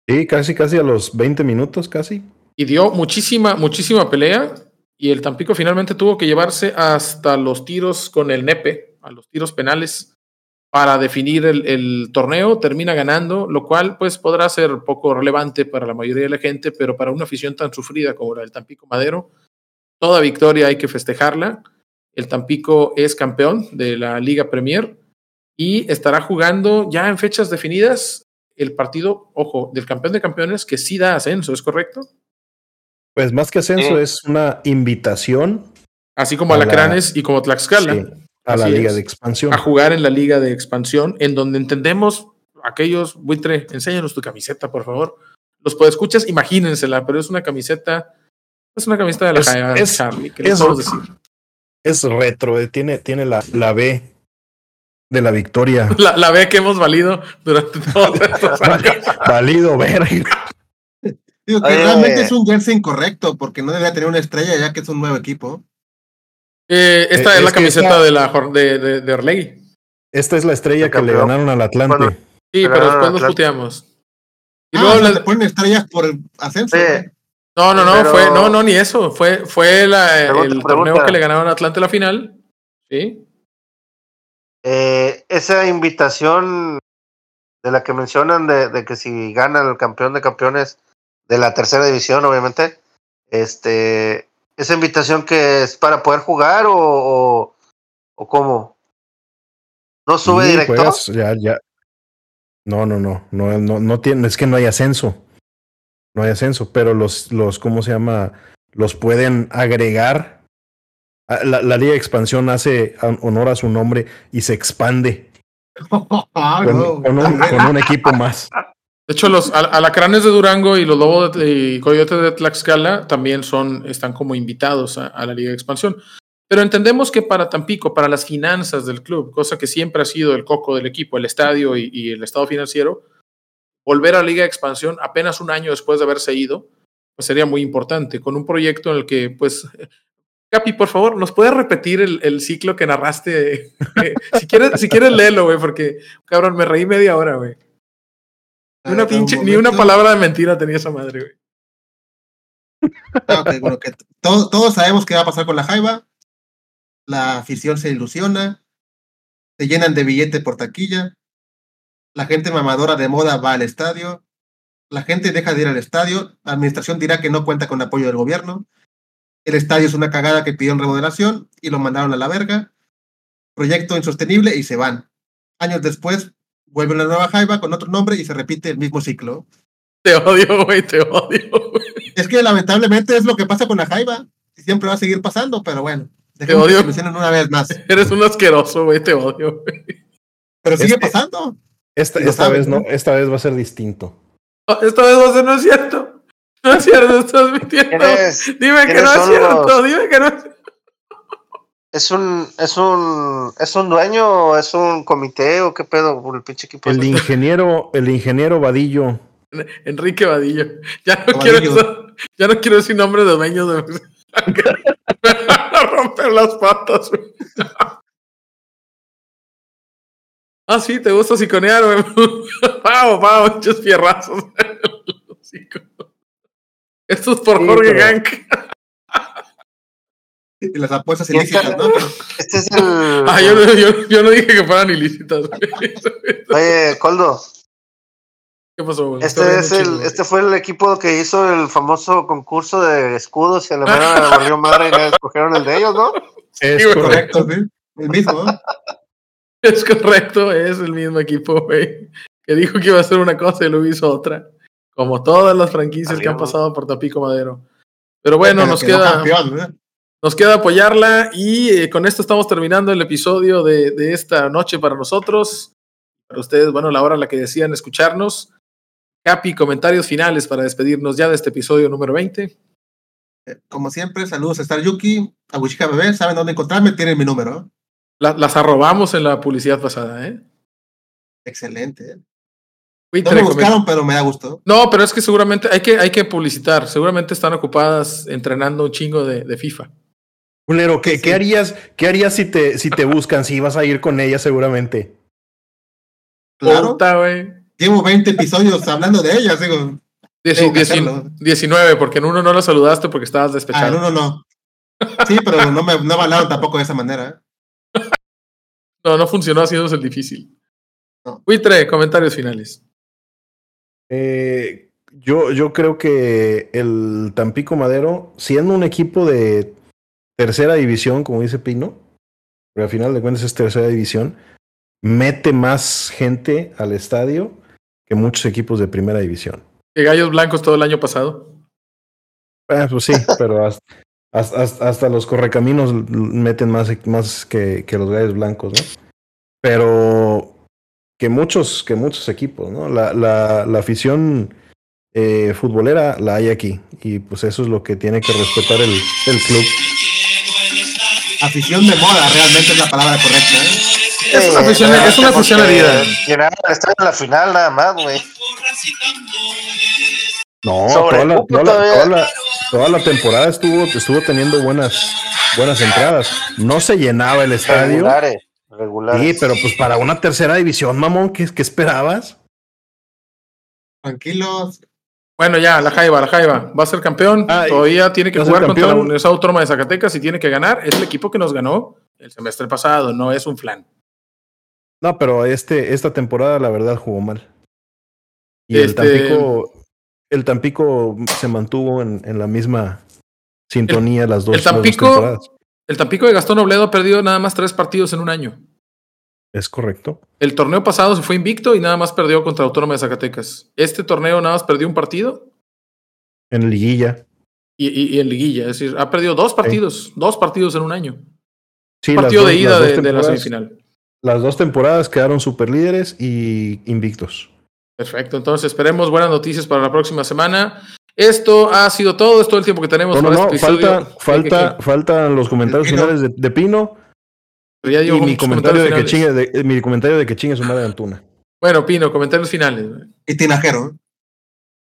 Sí, casi, casi a los 20 minutos, casi. y dio muchísima, muchísima pelea. Y el Tampico finalmente tuvo que llevarse hasta los tiros con el nepe, a los tiros penales, para definir el, el torneo. Termina ganando, lo cual pues podrá ser poco relevante para la mayoría de la gente, pero para una afición tan sufrida como la del Tampico Madero, toda victoria hay que festejarla. El Tampico es campeón de la Liga Premier y estará jugando ya en fechas definidas el partido, ojo, del campeón de campeones que sí da ascenso, ¿es correcto? Pues más que ascenso, Sí. es una invitación Así como A la- Alacranes y como Tlaxcala, sí, a la liga es. de expansión. a jugar en la liga de expansión, en donde entendemos aquellos, buitre, enséñanos tu camiseta, por favor. Los podescuchas, imagínensela, pero es una camiseta, es una camiseta de la Es- es- Charlie, ¿qué les es- podemos decir? Es retro, eh, tiene, tiene la, la B de la victoria. *laughs* La, la B que hemos valido durante todos *laughs* estos años. Válido ver. Digo que Oye. realmente es un jersey incorrecto, porque no debería tener una estrella ya que es un nuevo equipo. Eh, esta Eh, es, es la camiseta esta- de la de, de, de Orlegui. Esta es la estrella El que le ganaron al Atlante. Bueno, Sí, Pero después nos puteamos. Y Ah, luego o sea, la- le ponen estrellas por el ascenso. Sí. güey. No, no, no, Pero- fue, no, no, ni eso. Fue, fue la- Pregunta, el pregunta. torneo que le ganaron a Atlante la final. Sí. Eh, esa invitación de la que mencionan de, de que si gana el campeón de campeones de la tercera división, obviamente, este, esa invitación que es para poder jugar o, o, o cómo? ¿No sube Sí, directo? juegas, ya, ya. No, no, no, no, no, no tiene, es que no hay ascenso. No hay ascenso, pero los, los, ¿cómo se llama? Los pueden agregar. Ah, La, la Liga de Expansión hace honor a su nombre y se expande *laughs* Ah, con, un, con un equipo más. De hecho, los al- alacranes de Durango y los lobos de, y coyotes de Tlaxcala también son, están como invitados a, a la Liga de Expansión. Pero entendemos que para Tampico, para las finanzas del club, cosa que siempre ha sido el coco del equipo, el estadio y, y el estado financiero, volver a la Liga de Expansión apenas un año después de haberse ido, pues sería muy importante, con un proyecto en el que, pues, Capi, por favor, ¿nos puedes repetir el, el ciclo que narraste? si, quieres, si quieres, léelo, güey, porque, cabrón, me reí media hora, güey. Ni una, Ah, pinche, un ni una momento. palabra de mentira tenía esa madre, güey. Ah, ok, bueno, que todo- todos sabemos qué va a pasar con la Jaiba. La afición se ilusiona. Se llenan de billete por taquilla. La gente mamadora de moda va al estadio. La gente deja de ir al estadio. La administración dirá que no cuenta con apoyo del gobierno. El estadio es una cagada que pidieron remodelación y lo mandaron a la verga. Proyecto insostenible y se van. Años después vuelve una nueva Jaiba con otro nombre y se repite el mismo ciclo. Te odio, güey, te odio. güey. Es que lamentablemente es lo que pasa con la Jaiba. Y siempre va a seguir pasando, pero bueno. Te odio. una vez más. Eres un asqueroso, güey, te odio. Pero sigue pasando. Esta, esta vez no, esta vez va a ser distinto. esta vez va a ser, no es cierto. No es cierto, estás mintiendo. Dime que no es cierto, dime que no es cierto. ¿Es un, es un, es un dueño o es un comité o qué pedo por el pinche equipo? El ingeniero, el ingeniero Vadillo. Enrique Vadillo. Ya no quiero ya no quiero decir nombre de dueño de *laughs* romper las patas. ah, sí, te gusta siconear, güey. *laughs* Pavo, pavo, muchos fierrazos. *laughs* Esto es por Jorge Gank. Y las apuestas ilícitas, ¿no? Este es el. Ah, yo, yo, yo no dije que fueran ilícitas. *laughs* Oye, Coldo. ¿Qué pasó, güey? Este, es el, este fue el equipo que hizo el famoso concurso de escudos y a la *laughs* mera volvió madre y le escogieron el de ellos, ¿no? Es correcto, sí. El mismo. *laughs* Es correcto, es el mismo equipo, güey. Que dijo que iba a hacer una cosa y lo hizo otra. Como todas las franquicias que han pasado por Tapico Madero. Pero bueno, nos queda. ¿eh? Nos queda apoyarla y eh, con esto estamos terminando el episodio de, de, esta noche para nosotros. Para ustedes, bueno, la hora a la que decían escucharnos. Capi, comentarios finales para despedirnos ya de este episodio número 20. Eh, como siempre, saludos a Star Yuki, a Wichika Bebé, saben dónde encontrarme, tienen mi número. las arrobamos en la publicidad pasada, ¿eh? Excelente. ¿Eh? no me buscaron, pero me da gusto. No, pero es que seguramente hay que, hay que publicitar. Seguramente están ocupadas entrenando un chingo de, de FIFA. Culero, ¿qué, ¿qué, harías, ¿qué harías si te, si te buscan? Si ibas a ir con ella seguramente. Claro. Llevo 20 episodios hablando de ella, digo. 19, porque en uno no lo saludaste porque estabas despechado. Ah, en uno no. Sí, pero no me no hablaron tampoco de esa manera. *laughs* no, no funcionó haciéndose el difícil. No. comentarios finales. Eh, yo, yo creo que el Tampico Madero, siendo un equipo de tercera división, como dice Pino, pero al final de cuentas es tercera división, mete más gente al estadio que muchos equipos de primera división. ¿Que Gallos Blancos todo el año pasado? Ah, pues sí, *laughs* pero hasta, hasta, los correcaminos meten más, más que, que, los Gallos Blancos, ¿no? Pero que muchos, que muchos equipos, ¿no? La, la, la afición eh, futbolera la hay aquí y pues eso es lo que tiene que respetar el, el club afición de moda, realmente es la palabra correcta. ¿eh? Es una afición, es una afición herida. Está en la final nada más, güey. No, toda la, toda, la, toda, la, temporada estuvo, estuvo teniendo buenas, buenas entradas. No se llenaba el estadio. Regulares, Sí, pero pues para una tercera división, mamón, ¿qué, qué esperabas? Tranquilos, bueno, ya, la Jaiba, la Jaiba. Va a ser campeón. Ah, Todavía tiene que jugar contra la Universidad Autónoma de Zacatecas y tiene que ganar. Es el equipo que nos ganó el semestre pasado, no es un flan. No, pero este, esta temporada la verdad jugó mal. Y el, este, Tampico, el Tampico se mantuvo en, en la misma sintonía las dos, el Tampico, temporadas. El Tampico de Gastón Obledo ha perdido nada más tres partidos en un año. Es correcto. El torneo pasado se fue invicto y nada más perdió contra Autónoma de Zacatecas. Este torneo nada más perdió un partido. En liguilla. Y, en liguilla, es decir, ha perdido dos partidos, dos partidos en un año. Sí, un partido de ida de, la semifinal. Las dos temporadas quedaron super líderes y invictos. Perfecto, entonces esperemos buenas noticias para la próxima semana. Esto ha sido todo, es todo el tiempo que tenemos. No, no, este falta, falta, *laughs* faltan los comentarios finales de Pino y mi comentario, de que chingue, de, mi comentario de que chingue su madre Antuna. Bueno, Pino, comentarios finales. Y tinajero.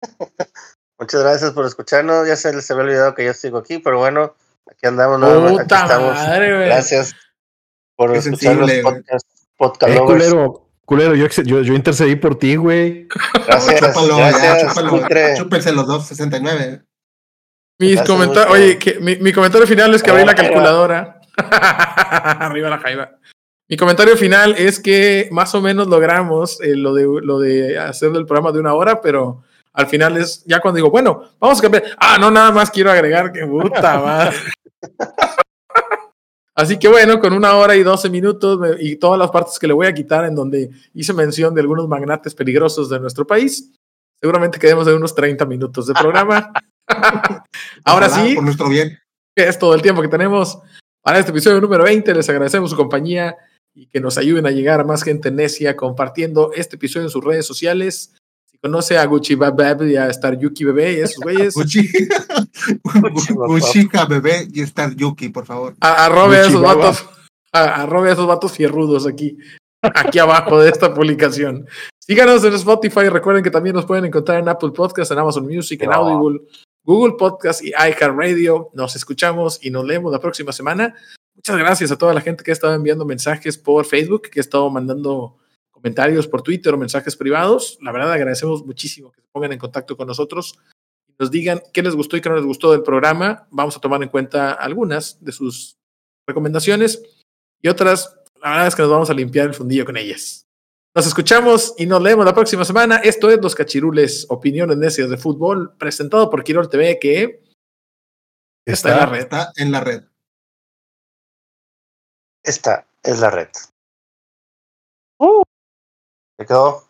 *laughs* Muchas gracias por escucharnos. Ya se les había olvidado que yo sigo aquí, pero bueno, aquí andamos. aquí estamos. gracias por escuchar los podcasts. Podcast eh, culero, culero, yo, yo, yo, intercedí por ti, güey. Gracias. chúpalo, gracias, chúpalo, chúpense los dos, 69. Mis comentarios, oye, que, mi, mi, comentario final es que abrí la calculadora. *laughs* Arriba la jaiba. Mi comentario final es que más o menos logramos eh, lo, de, lo de hacer el programa de una hora, pero al final es ya cuando digo, bueno, vamos a cambiar. Ah, no, nada más quiero agregar que puta madre. *laughs* Así que bueno, con una hora y doce minutos y todas las partes que le voy a quitar en donde hice mención de algunos magnates peligrosos de nuestro país, seguramente quedemos de unos 30 minutos de programa. *laughs* Ahora sí. Por nuestro bien. es todo el tiempo que tenemos. Para este episodio número 20 les agradecemos su compañía y que nos ayuden a llegar a más gente necia compartiendo este episodio en sus redes sociales. Si conoce a Gucci Bab y a Star Yuki Bebé y esos güeyes. *laughs* Gucci, Gucci Bebé y Star Yuki, por favor. Arrobe a esos vatos, arrobe a esos vatos fierrudos aquí, aquí abajo de esta publicación. Síganos en Spotify. Recuerden que también nos pueden encontrar en Apple Podcasts, en Amazon Music, en Audible, Google Podcast y iHeartRadio. Nos escuchamos y nos leemos la próxima semana. Muchas gracias a toda la gente que ha estado enviando mensajes por Facebook, que ha estado mandando comentarios por Twitter o mensajes privados. La verdad agradecemos muchísimo que se pongan en contacto con nosotros y nos digan qué les gustó y qué no les gustó del programa. Vamos a tomar en cuenta algunas de sus recomendaciones y otras, la verdad es que nos vamos a limpiar el fundillo con ellas. Nos escuchamos y nos leemos la próxima semana. Esto es Los Cachirules, opiniones necias de fútbol, presentado por Quirol TV, que está, en la red. Está en la red. Esta es la red. Uh, quedó.